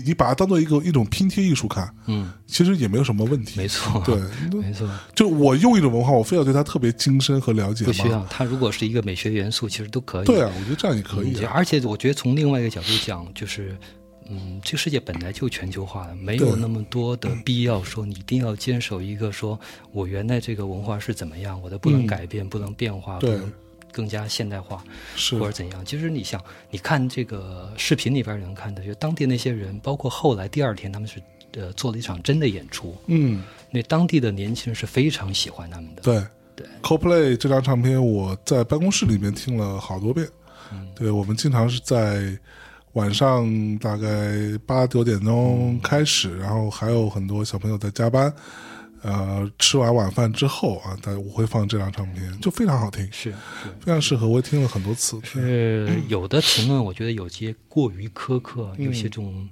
你把它当做一个一种拼贴艺术看，嗯，其实也没有什么问题。没错，对，(laughs) 没错，就我用一种文化，我非要对它特别精深和了解吗？不需要。它如果是一个美学元素，其实都可以。对啊，我觉得这样也可以。而且我觉得从另外一个角度讲，就是，嗯，这个世界本来就全球化了，没有那么多的必要说你一定要坚守一个说我原来这个文化是怎么样，我的不能嗯改变，不能变化，不对能更加现代化是或者怎样。其实你想，你看这个视频里边能看的，就当地那些人，包括后来第二天他们是呃做了一场真的演出，嗯，那当地的年轻人是非常喜欢他们的。对对 CoPlay 这张唱片，我在办公室里面听了好多遍。嗯对我们经常是在晚上大概八九点嗯钟开始，然后还有很多小朋友在加班。呃，吃完晚饭之后啊，但我会放这张唱片，就非常好听，是是。非常适合。我也听了很多次。是有的评论，我觉得有些过于苛刻，有嗯些这种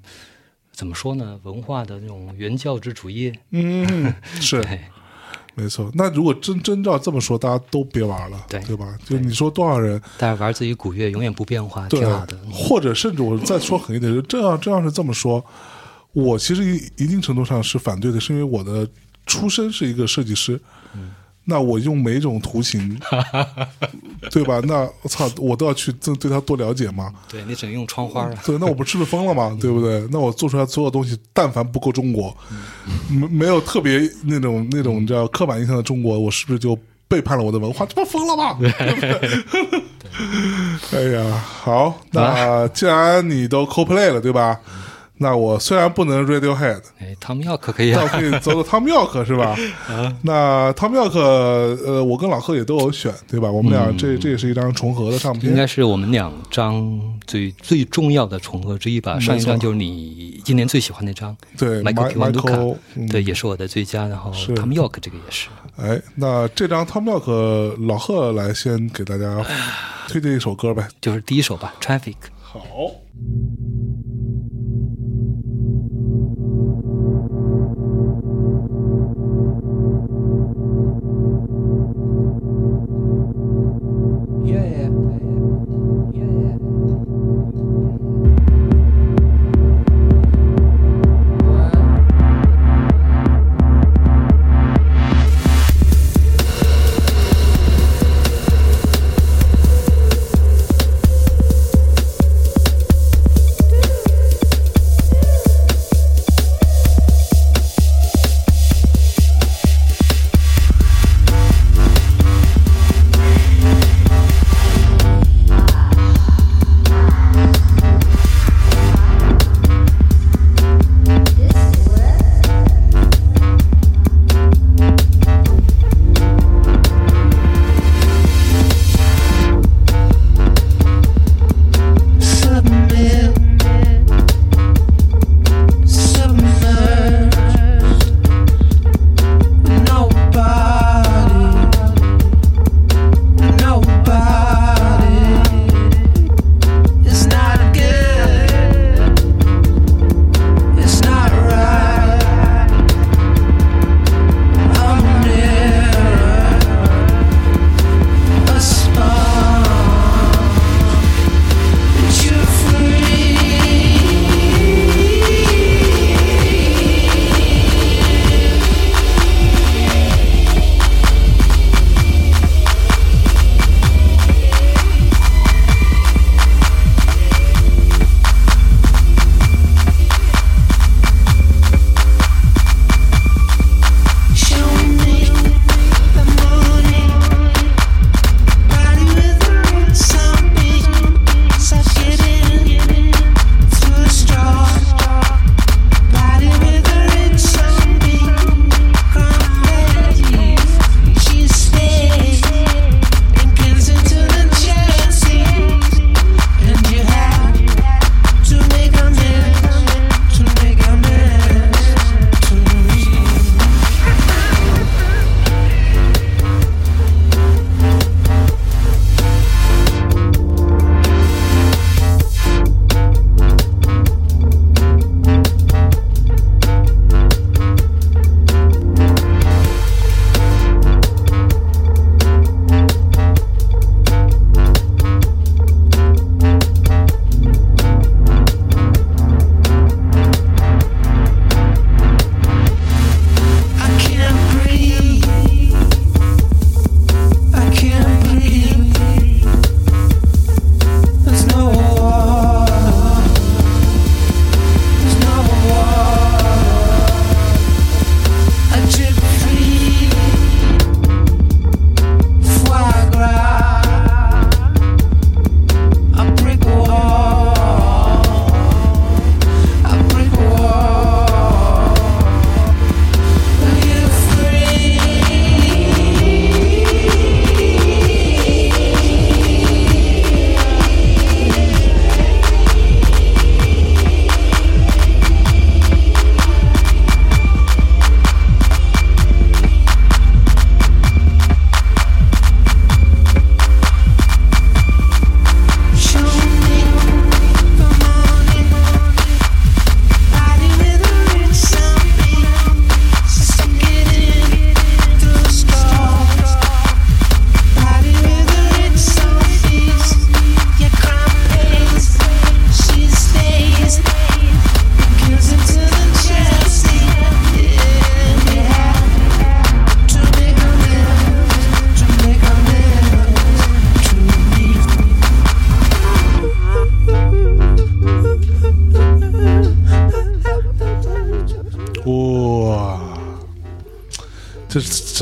怎么说呢？文化的那种原教旨主义，嗯，(laughs) 是没错。那如果真真照这么说，大家都别玩了，对对吧？就你说多少人大家玩自己古乐永远不变化，对挺好的。嗯或者甚至我再说狠一点，就这样这样是这么说，我其实一一定程度上是反对的，是因为我的出身是一个设计师。嗯那我用每种图形，(laughs) 对吧？那我操，我都要去对对它多了解吗？对你只能用窗花啊。对，那我不吃了疯了吗？对不对？那我做出来所有东西，但凡不够中国，没没有特别那种那种叫刻板印象的中国，我是不是就背叛了我的文化？这不疯了吗？对不对？哎呀，好，那既然你都 CoPlay 了，对吧？那我虽然不能 Radiohead，哎，Tom York 可以啊。可以走走 Tom 是吧？(laughs) 那 Tom York，呃，我跟老贺也都有选，对吧？我们俩这这也是一张重合的唱片，应该是我们两张最最重要的重合之一吧。上一张就是你今年最喜欢那张，对 Michael 对，也是我的最佳。然后是 Tom York 这个也是。哎，那这张 Tom York 老贺来先给大家推荐一首歌呗。就是第一首吧，《Traffic》。好，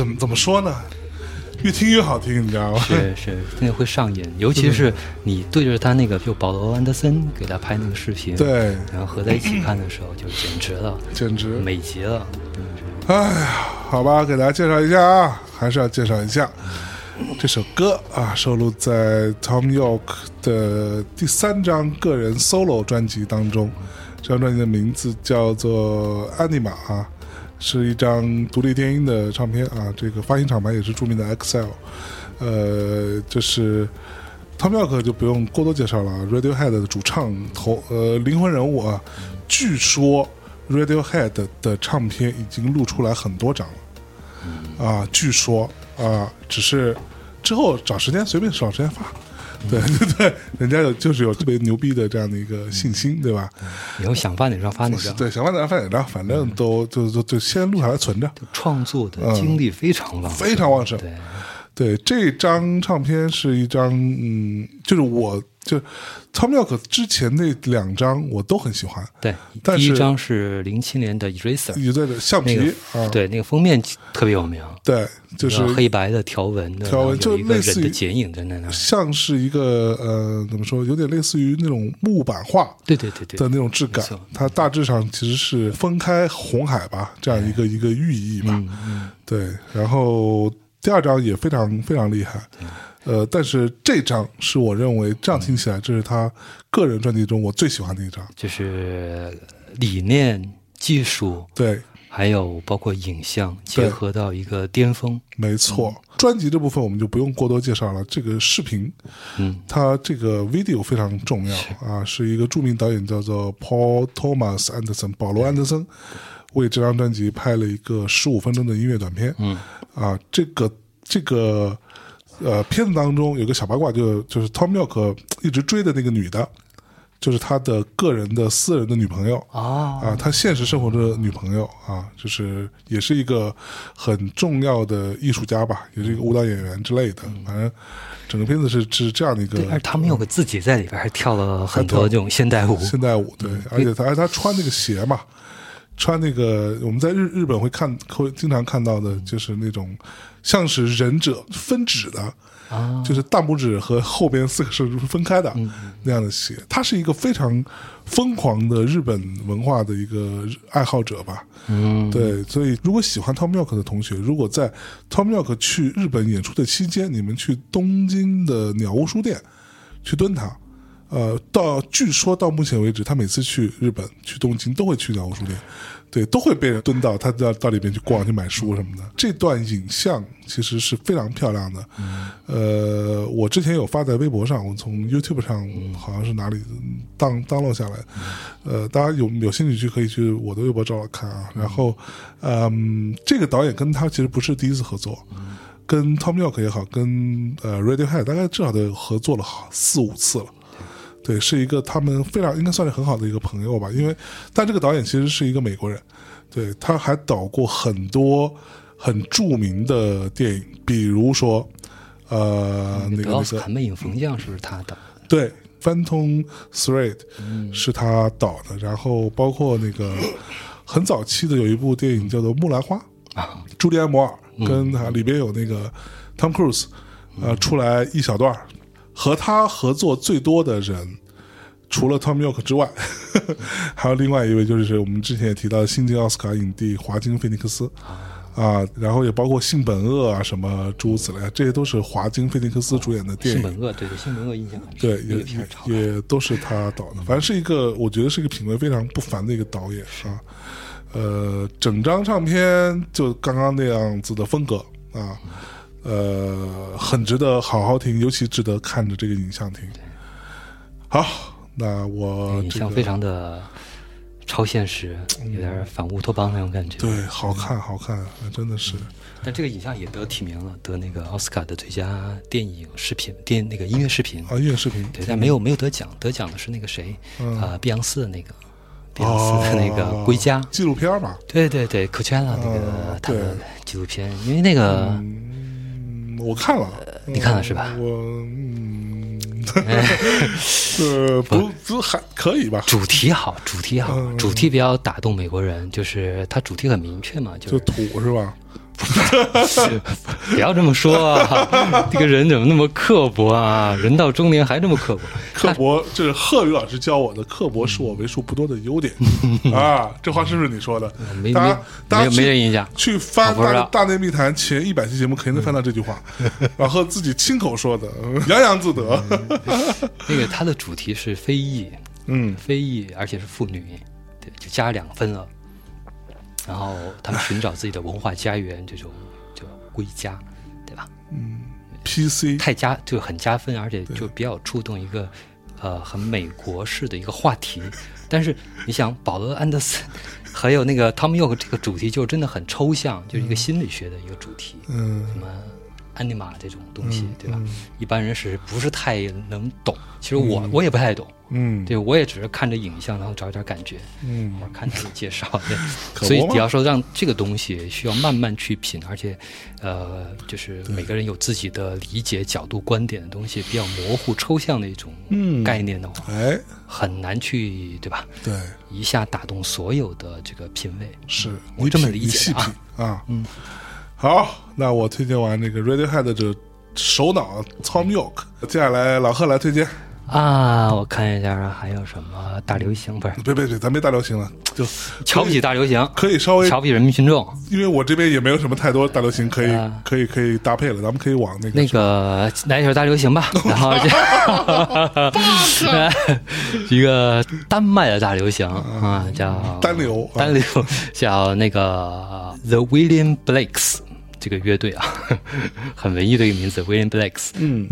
怎么怎么说呢？越听越好听，你知道吗？是是，那个会上瘾，尤其是你对着他那个，就保罗·安德森给他拍那个视频，，对，然后合在一起看的时候，就简直了，(clears throat) 简直美极了。哎呀，好吧，给大家介绍一下啊，还是要介绍一下这首歌啊，收录在 Tom York 的第三张个人 solo 专辑当中。这张专辑的名字叫做《Anima》啊，是一张独立电音的唱片啊。这个发行厂牌也是著名的 Excel。呃，这是 Tom York 就不用过多介绍了，Radiohead 的主唱头呃灵魂人物啊。据说 Radiohead 的唱片已经录出来很多张了，啊，据说啊，只是之后找时间随便找时间发。对对对，人家有就是有特别牛逼的这样的一个信心，对吧？以后想发哪张发哪张，对，想发哪张发哪张，反正都就就就先录下来存着，创作的精力非常旺盛，非常旺盛。对，对，这张唱片是一张，嗯，就是我就 Tom York 之前那两张我都很喜欢，对，但是第一张是零七年的 Eraser，也对的橡皮那个啊，对，那个封面特别有名，对，就是黑白的条纹的，条纹就类似于剪影在那那，像是一个呃，怎么说，有点类似于那种木板画对对对对的那种质感。它大致上其实是分开红海吧，这样一个一个寓意吧。嗯嗯，对，然后第二张也非常非常厉害，呃，但是这张是我认为这样听起来，这是他个人专辑中我最喜欢的一张。就是理念、技术，对，还有包括影像结合到一个巅峰，没错，专辑这部分我们就不用过多介绍了。这个视频，嗯，它这个 video 非常重要啊，是一个著名导演叫做 Paul Thomas Anderson 保罗安德森为这张专辑拍了一个十五分钟的音乐短片。嗯，啊，这个这个呃片子当中有个小八卦就，就是 Tom York 一直追的那个女的，就是他的个人的私人的女朋友。啊啊，他现实生活的女朋友啊，就是也是一个很重要的艺术家吧，也是一个舞蹈演员之类的。反正整个片子是是这样的一个对，而他们有个自己在里边还跳了很多这种现代舞，现代舞，对，而且他而且他穿那个鞋嘛，穿那个我们在日日本会看会经常看到的，就是那种像是忍者分指的。啊，就是大拇指和后边四个手指是分开的那样的鞋，他是一个非常疯狂的日本文化的一个爱好者吧。嗯，对，所以如果喜欢 Tom York 的同学，如果在 Tom York 去日本演出的期间，你们去东京的鸟屋书店去蹲他，呃，到据说到目前为止，他每次去日本去东京都会去鸟屋书店，对，都会被人蹲到他到到里面去逛去买书什么的。这段影像其实是非常漂亮的，呃，我之前有发在微博上，我从 YouTube 上好像是哪里当当落下来，呃，大家有有兴趣去可以去我的微博找找看啊。然后，嗯，这个导演跟他其实不是第一次合作。跟 Tom York 也好，跟呃 Radiohead 大概至少得合作了好四五次了。对，是一个他们非常应该算是很好的一个朋友吧。因为，但这个导演其实是一个美国人，对，他还导过很多很著名的电影，比如说呃那个那个德奥斯卡魅影缝匠是不是他的？对，《Phantom Thread》是他导的，然后包括那个很早期的有一部电影叫做《木兰花》啊，朱利安·摩尔跟他里边有那个 Tom Cruise，呃，出来一小段儿和他合作最多的人。除了 Tom York 之外，(laughs) 还有另外一位，就是我们之前也提到的新晋奥斯卡影帝华金菲尼克斯啊，然后也包括性本恶啊，什么诸如此类，这些都是华金菲尼克斯主演的电影。性本恶，对对，性本恶印象很深，对，也也也都是他导的，反正是一个，我觉得是一个品味非常不凡的一个导演啊。呃，整张唱片就刚刚那样子的风格啊，呃，很值得好好听，尤其值得看着这个影像听。好，那我这个影像非常的超现实，有点反乌托邦那种感觉。对，好看，好看，真的是。但这个影像也得提名了，得那个奥斯卡的最佳电影视频电那个音乐视频。啊，音乐视频，对，但没有没有得奖，得奖的是那个谁，嗯啊，碧昂斯的那个，碧昂斯的那个哦《归家》。纪录片嘛，对对对，可圈了那哦个他的纪录片，因为那个嗯，我看了，你看了是吧我嗯，(laughs) 呃，不不还可以吧？主题好，主题好，嗯主题比较打动美国人，就是它主题很明确嘛，就就是土是吧？(laughs) 不要这么说啊！(laughs) 这个人怎么那么刻薄啊？人到中年还这么刻薄？刻薄，这是贺宇老师教我的。刻薄是我为数不多的优点 (laughs) 啊！这话是不是你说的？没没没没人印象去翻大大内密谈前一百期节目，肯定能翻到这句话，然后自己亲口说的，嗯洋洋自得。那个它的主题是非裔，嗯非裔，而且是妇女，对，就加两分了。然后他们寻找自己的文化家园，这种就归家，对吧？嗯，PC 太加就很加分，而且就比较触动一个呃很美国式的一个话题。但是你想，保罗安德森 (laughs) 还有那个 Tom York 这个主题就真的很抽象，就是一个心理学的一个主题，嗯什么安尼玛这种东西，对吧？一般人是不是太能懂？其实我、我也不太懂，嗯对我也只是看着影像，然后找一点感觉。嗯我看他的介绍，对，(laughs) 所以你要说让这个东西需要慢慢去品，而且，呃，就是每个人有自己的理解角度、观点的东西，比较模糊、抽象的一种嗯概念的话，哎，很难去，对吧？对，一下打动所有的这个品味。是我这么理解啊啊。嗯，好，那我推荐完那个 Radiohead 的这首脑 Tom York，接下来老贺来推荐。啊，我看一下啊，还有什么大流行？不是别别别，咱别大流行了，就瞧不起大流行，可以稍微，瞧不起人民群众。因为我这边也没有什么太多大流行可以啊可以可以搭配了，咱们可以往那个那个来一首大流行吧，(laughs) 然后这 (laughs) 一个丹麦的大流行啊，叫单流啊单流叫那个 The William Blakes 这个乐队啊，(laughs) 很文艺的一个名字，William Blakes。嗯。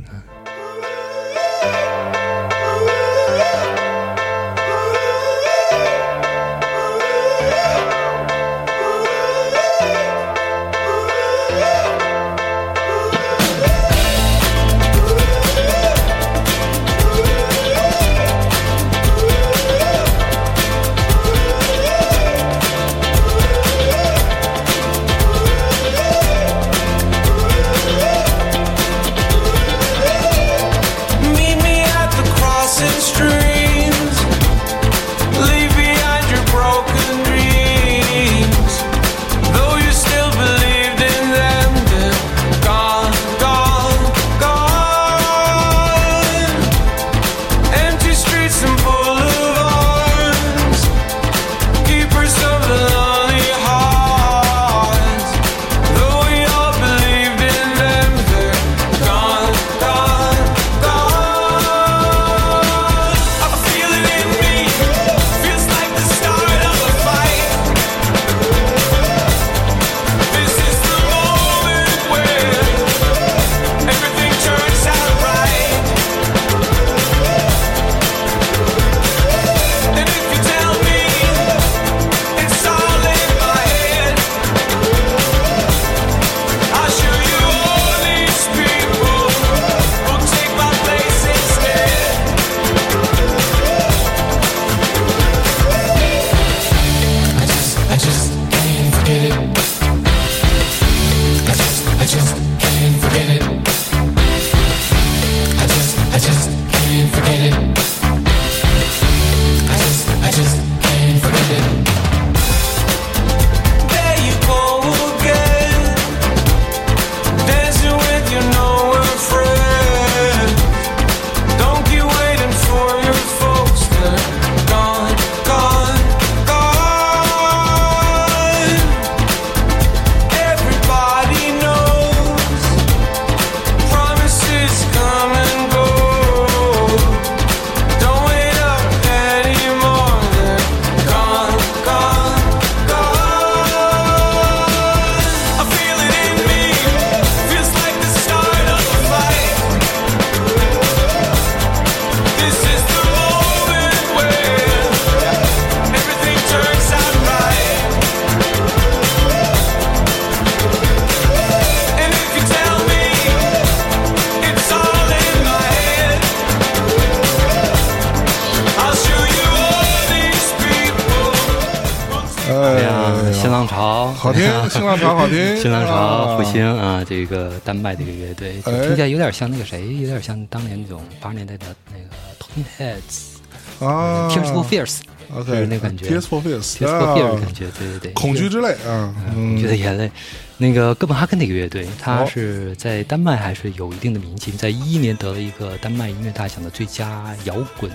像那个谁，有点像当年那种八十年代的那个 Talking Heads、啊。Tears for Fears，，OK，就是那感觉。Tears for Fears，Tears for 啊。Fears 感觉，对对对，恐惧之泪啊，恐惧的眼泪。那个哥本哈根那个乐队，它哦。是在丹麦还是有一定的名气，在一一年得了一个丹麦音乐大奖的最佳摇滚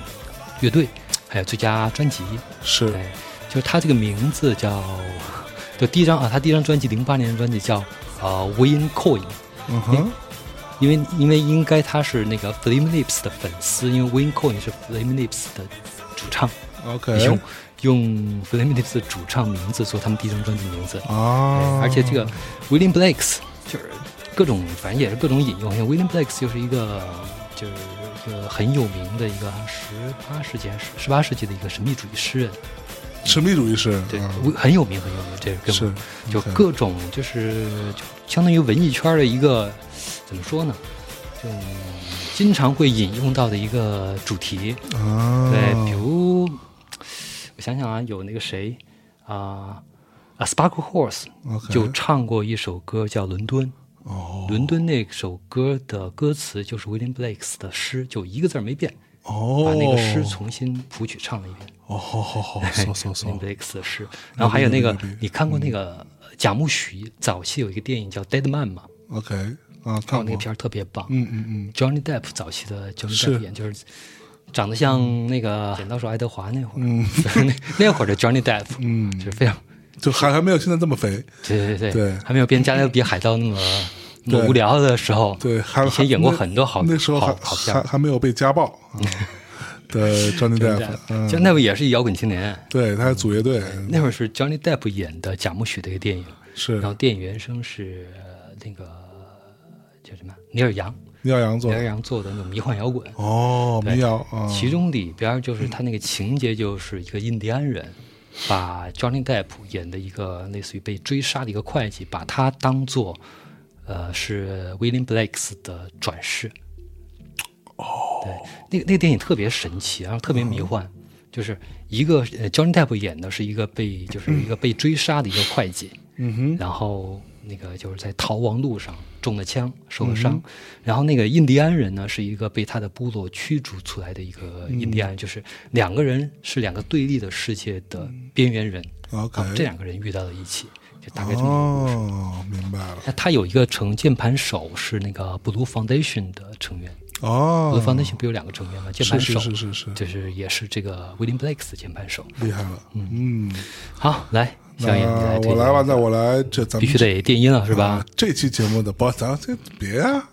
乐队，还有最佳专辑。是，就是他这个名字叫，就第一张啊，他第一张专辑零八年的专辑叫呃 Win Coin，嗯哼，因为因为应该他是那个 Flame Lips 的粉丝，因为 Win Coin 是 Flame Lips 的主唱，，OK，用用 Flame Lips 的主唱名字做他们第一张专辑名字。啊，而且这个 William Blakes 就是。各种，反正也是各种引用。像 William Blakes 就是一个就是一个很有名的一个十八世纪还是十八世纪的一个神秘主义诗人，神秘主义是，对，啊很有名很有名。这个根是就各种就是就相当于文艺圈的一个怎么说呢？就经常会引用到的一个主题。啊，对，比如我想想啊，有那个谁啊啊，Sparkle Horse。就唱过一首歌叫《伦敦》。哦伦敦那首歌的歌词就是 William Blakes 的诗，就一个字儿没变，哦，把那个诗重新谱曲唱了一遍。哦，好好好，搜搜搜 William，Blakes 的诗，然后还有那个，你看过那个贾木许早期有一个电影叫《Dead Man》吗？OK 啊，看过，那个片儿特别棒。嗯嗯嗯，Johnny Depp 早期的 Johnny Depp 演就是长得像那个剪刀手爱德华那会儿，嗯那那会儿的 Johnny Depp，嗯就是非常就还还没有现在这么肥，对对对对还没有变加勒比海盗那么那么无聊的时候，对，还以前演过很多好那时候好好片儿。还还没有被家暴啊的 Johnny Depp，嗯，Johnny Depp 也是一摇滚青年，对，他还组乐队，那会儿是 Johnny Depp 演的贾木许的一个电影，是。然后电影原声是呃那个叫什么？尼尔杨，尼尔杨做的，尼尔杨做的那种迷幻摇滚。哦，对民谣啊，其中里边就是他那个情节就是一个印第安人，把 Johnny Depp 演的一个类似于被追杀的一个会计，把他当做呃是 William Blakes 的转世。哦，对，那个那个电影特别神奇，然后特别迷幻，就是一个呃 Johnny Depp 演的是一个被就是一个被追杀的一个会计，嗯。哼，然后那个就是在逃亡路上中了枪，受了伤。然后那个印第安人呢，是一个被他的部落驱逐出来的一个印第安人，就是两个人是两个对立的世界的边缘人。然后这两个人遇到了一起，就大概这么一个故事。哦，明白了，那他有一个成键盘手是那个 Blue Foundation 的成员、哦。u e Foundation 不有两个成员吗？键盘手。是是是是，就是也是这个 William Blakes 的键盘手。厉害了，嗯，好，来，小野，我来吧，那我来，这咱们必须得电音了，是吧？啊？这期节目的不，咱这别啊，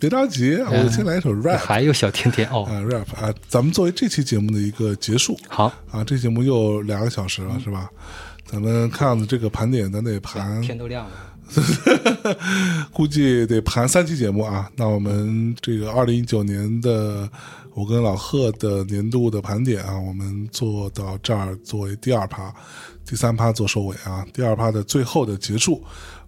别着急，我先来一首 rap 还有小甜甜哦，啊，rap 啊，咱们作为这期节目的一个结束。好，啊，这节目又两个小时了，是吧？咱们看样子这个盘点，咱得盘，天都亮了。(laughs) 估计得盘三期节目啊。那我们这个二零一九年的我跟老贺的年度的盘点啊，我们做到这儿作为第二趴，第三趴做收尾啊。第二趴的最后的结束，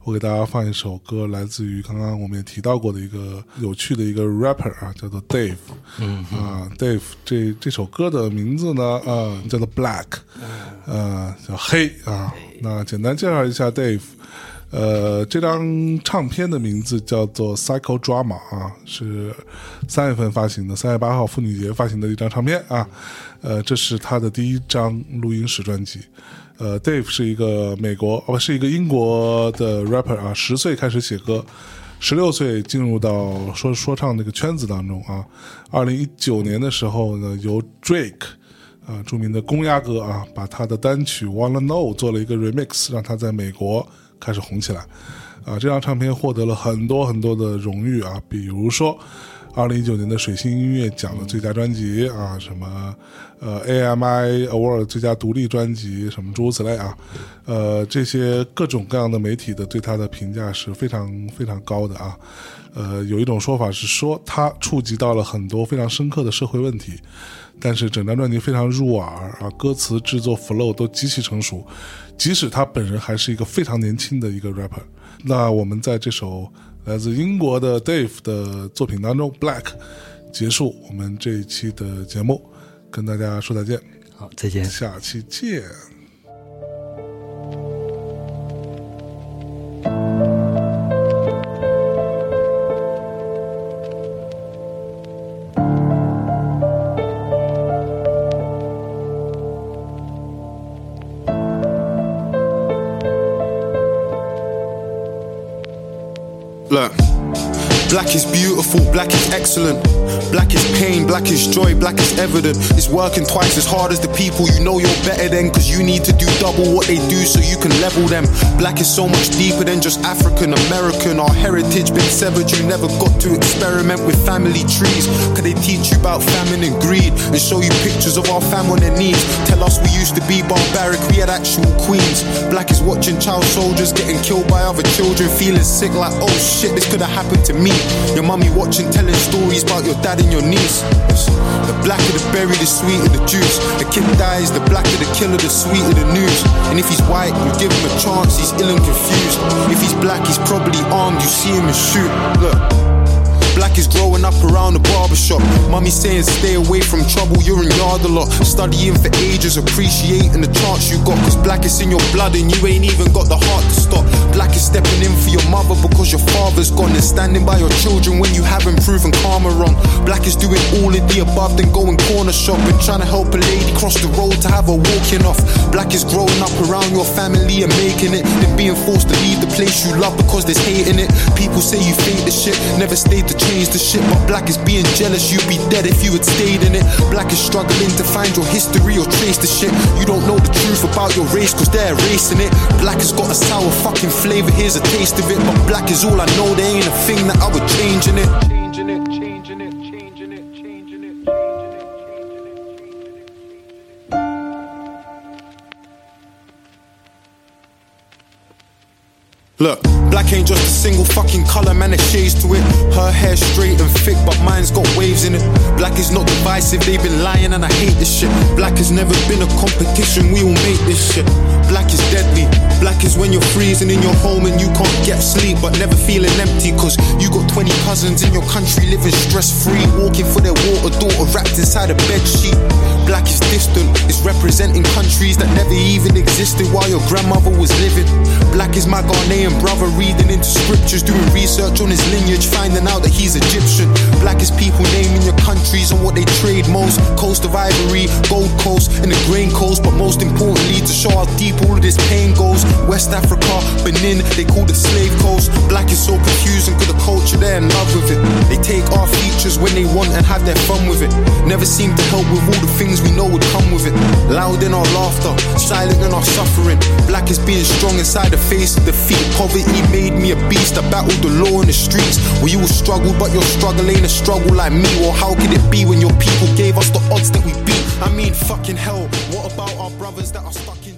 我给大家放一首歌，来自于刚刚我们也提到过的一个有趣的一个 rapper 啊，叫做 Dave。嗯啊，Dave 这这首歌的名字呢，啊，叫做 Black，呃，叫黑啊。那简单介绍一下 Dave，呃，这张唱片的名字叫做 Psycho Drama 啊，是三月份发行的，三月八号妇女节发行的一张唱片啊。呃，这是他的第一张录音室专辑。呃，Dave 是一个美国哦，是一个英国的 rapper 啊，十岁开始写歌，十六岁进入到说说唱这个圈子当中啊。二零一九年的时候呢，由 Drake 啊，著名的公鸭哥啊，把他的单曲《Wanna Know》做了一个 remix，让他在美国开始红起来。啊，这张唱片获得了很多很多的荣誉啊，比如说。二零一九年的水星音乐奖的最佳专辑啊，什么呃 AMI Award 最佳独立专辑，什么诸如此类啊，呃，这些各种各样的媒体的对他的评价是非常非常高的啊。呃，有一种说法是说他触及到了很多非常深刻的社会问题，但是整张专辑非常入耳啊，歌词制作 flow 都极其成熟，即使他本人还是一个非常年轻的一个 rapper。那我们在这首来自英国的 Dave 的作品当中，《Black》结束我们这一期的节目，跟大家说再见，好，再见。下期见。Beautiful, black is excellent. Black is pain, black is joy, black is evident. It's working twice as hard as the people you know you're better than. Cause you need to do double what they do so you can level them. Black is so much deeper than just African American. Our heritage been severed, you never got to experiment with family trees. Cause they teach you about famine and greed and show you pictures of our fam on their knees. Tell us we used to be barbaric, we had actual queens. Black is watching child soldiers getting killed by other children, feeling sick like, oh shit, this could have happened to me. Your mummy watching, telling stories about your dad and your niece. The blacker the berry, the sweeter the juice. The kid dies, the blacker the killer, the sweeter the news. And if he's white, you give him a chance, he's ill and confused. If he's black, he's probably armed, you see him and shoot. Look. Black is growing up around the barbershop. Mommy saying stay away from trouble, you're in yard a lot. Studying for ages, appreciating the chance you got. Cause black is in your blood and you ain't even got the heart to stop. Black is stepping in for your mother because your father's gone and standing by your children when you haven't proven karma wrong. Black is doing all of the above, then going corner shopping, trying to help a lady cross the road to have her walking off. Black is growing up around your family and making it, then being forced to leave the place you love because there's hate in it. People say you fake the shit, never stayed to change the shit, but black is being jealous. You'd be dead if you had stayed in it. Black is struggling to find your history or trace the shit. You don't know the truth about your race cause they're erasing it. Black has got a sour fucking flavor, here's a taste of it. But black is all I know, there ain't a thing that I would change in it. Changing it, changing it, changing it, changing it, changing it. Look, black ain't just a single fucking color, man, there's shades to it. Her hair straight and thick, but mine's got waves in it. Black is not divisive, they've been lying and I hate this shit. Black has never been a competition, we all make this shit. Black is deadly. Black is when you're freezing in your home and you can't get sleep, but never feeling empty. Cause you got 20 cousins in your country living stress free, walking for their water daughter wrapped inside a bed sheet. Black is distant, it's representing countries that never even existed while your grandmother was living. Black is my Ghanaian brother reading into scriptures, doing research on his lineage, finding out that he's Egyptian. Black is people naming your countries and what they trade most. Coast of Ivory, Gold Coast, and the Grain Coast. But most importantly, to show how deep all of this pain goes. West Africa, Benin, they call it slave coast. Black is so confusing, cause the culture they're in love with it. They take our features when they want and have their fun with it. Never seem to help with all the things we know would come with it. Loud in our laughter, silent in our suffering. Black is being strong inside the face of defeat. Poverty made me a beast. I battled the law in the streets. Where you will struggle, but your struggle ain't a struggle like me. Or how could it be when your people gave us the odds that we beat? I mean, fucking hell, what about our brothers that are stuck?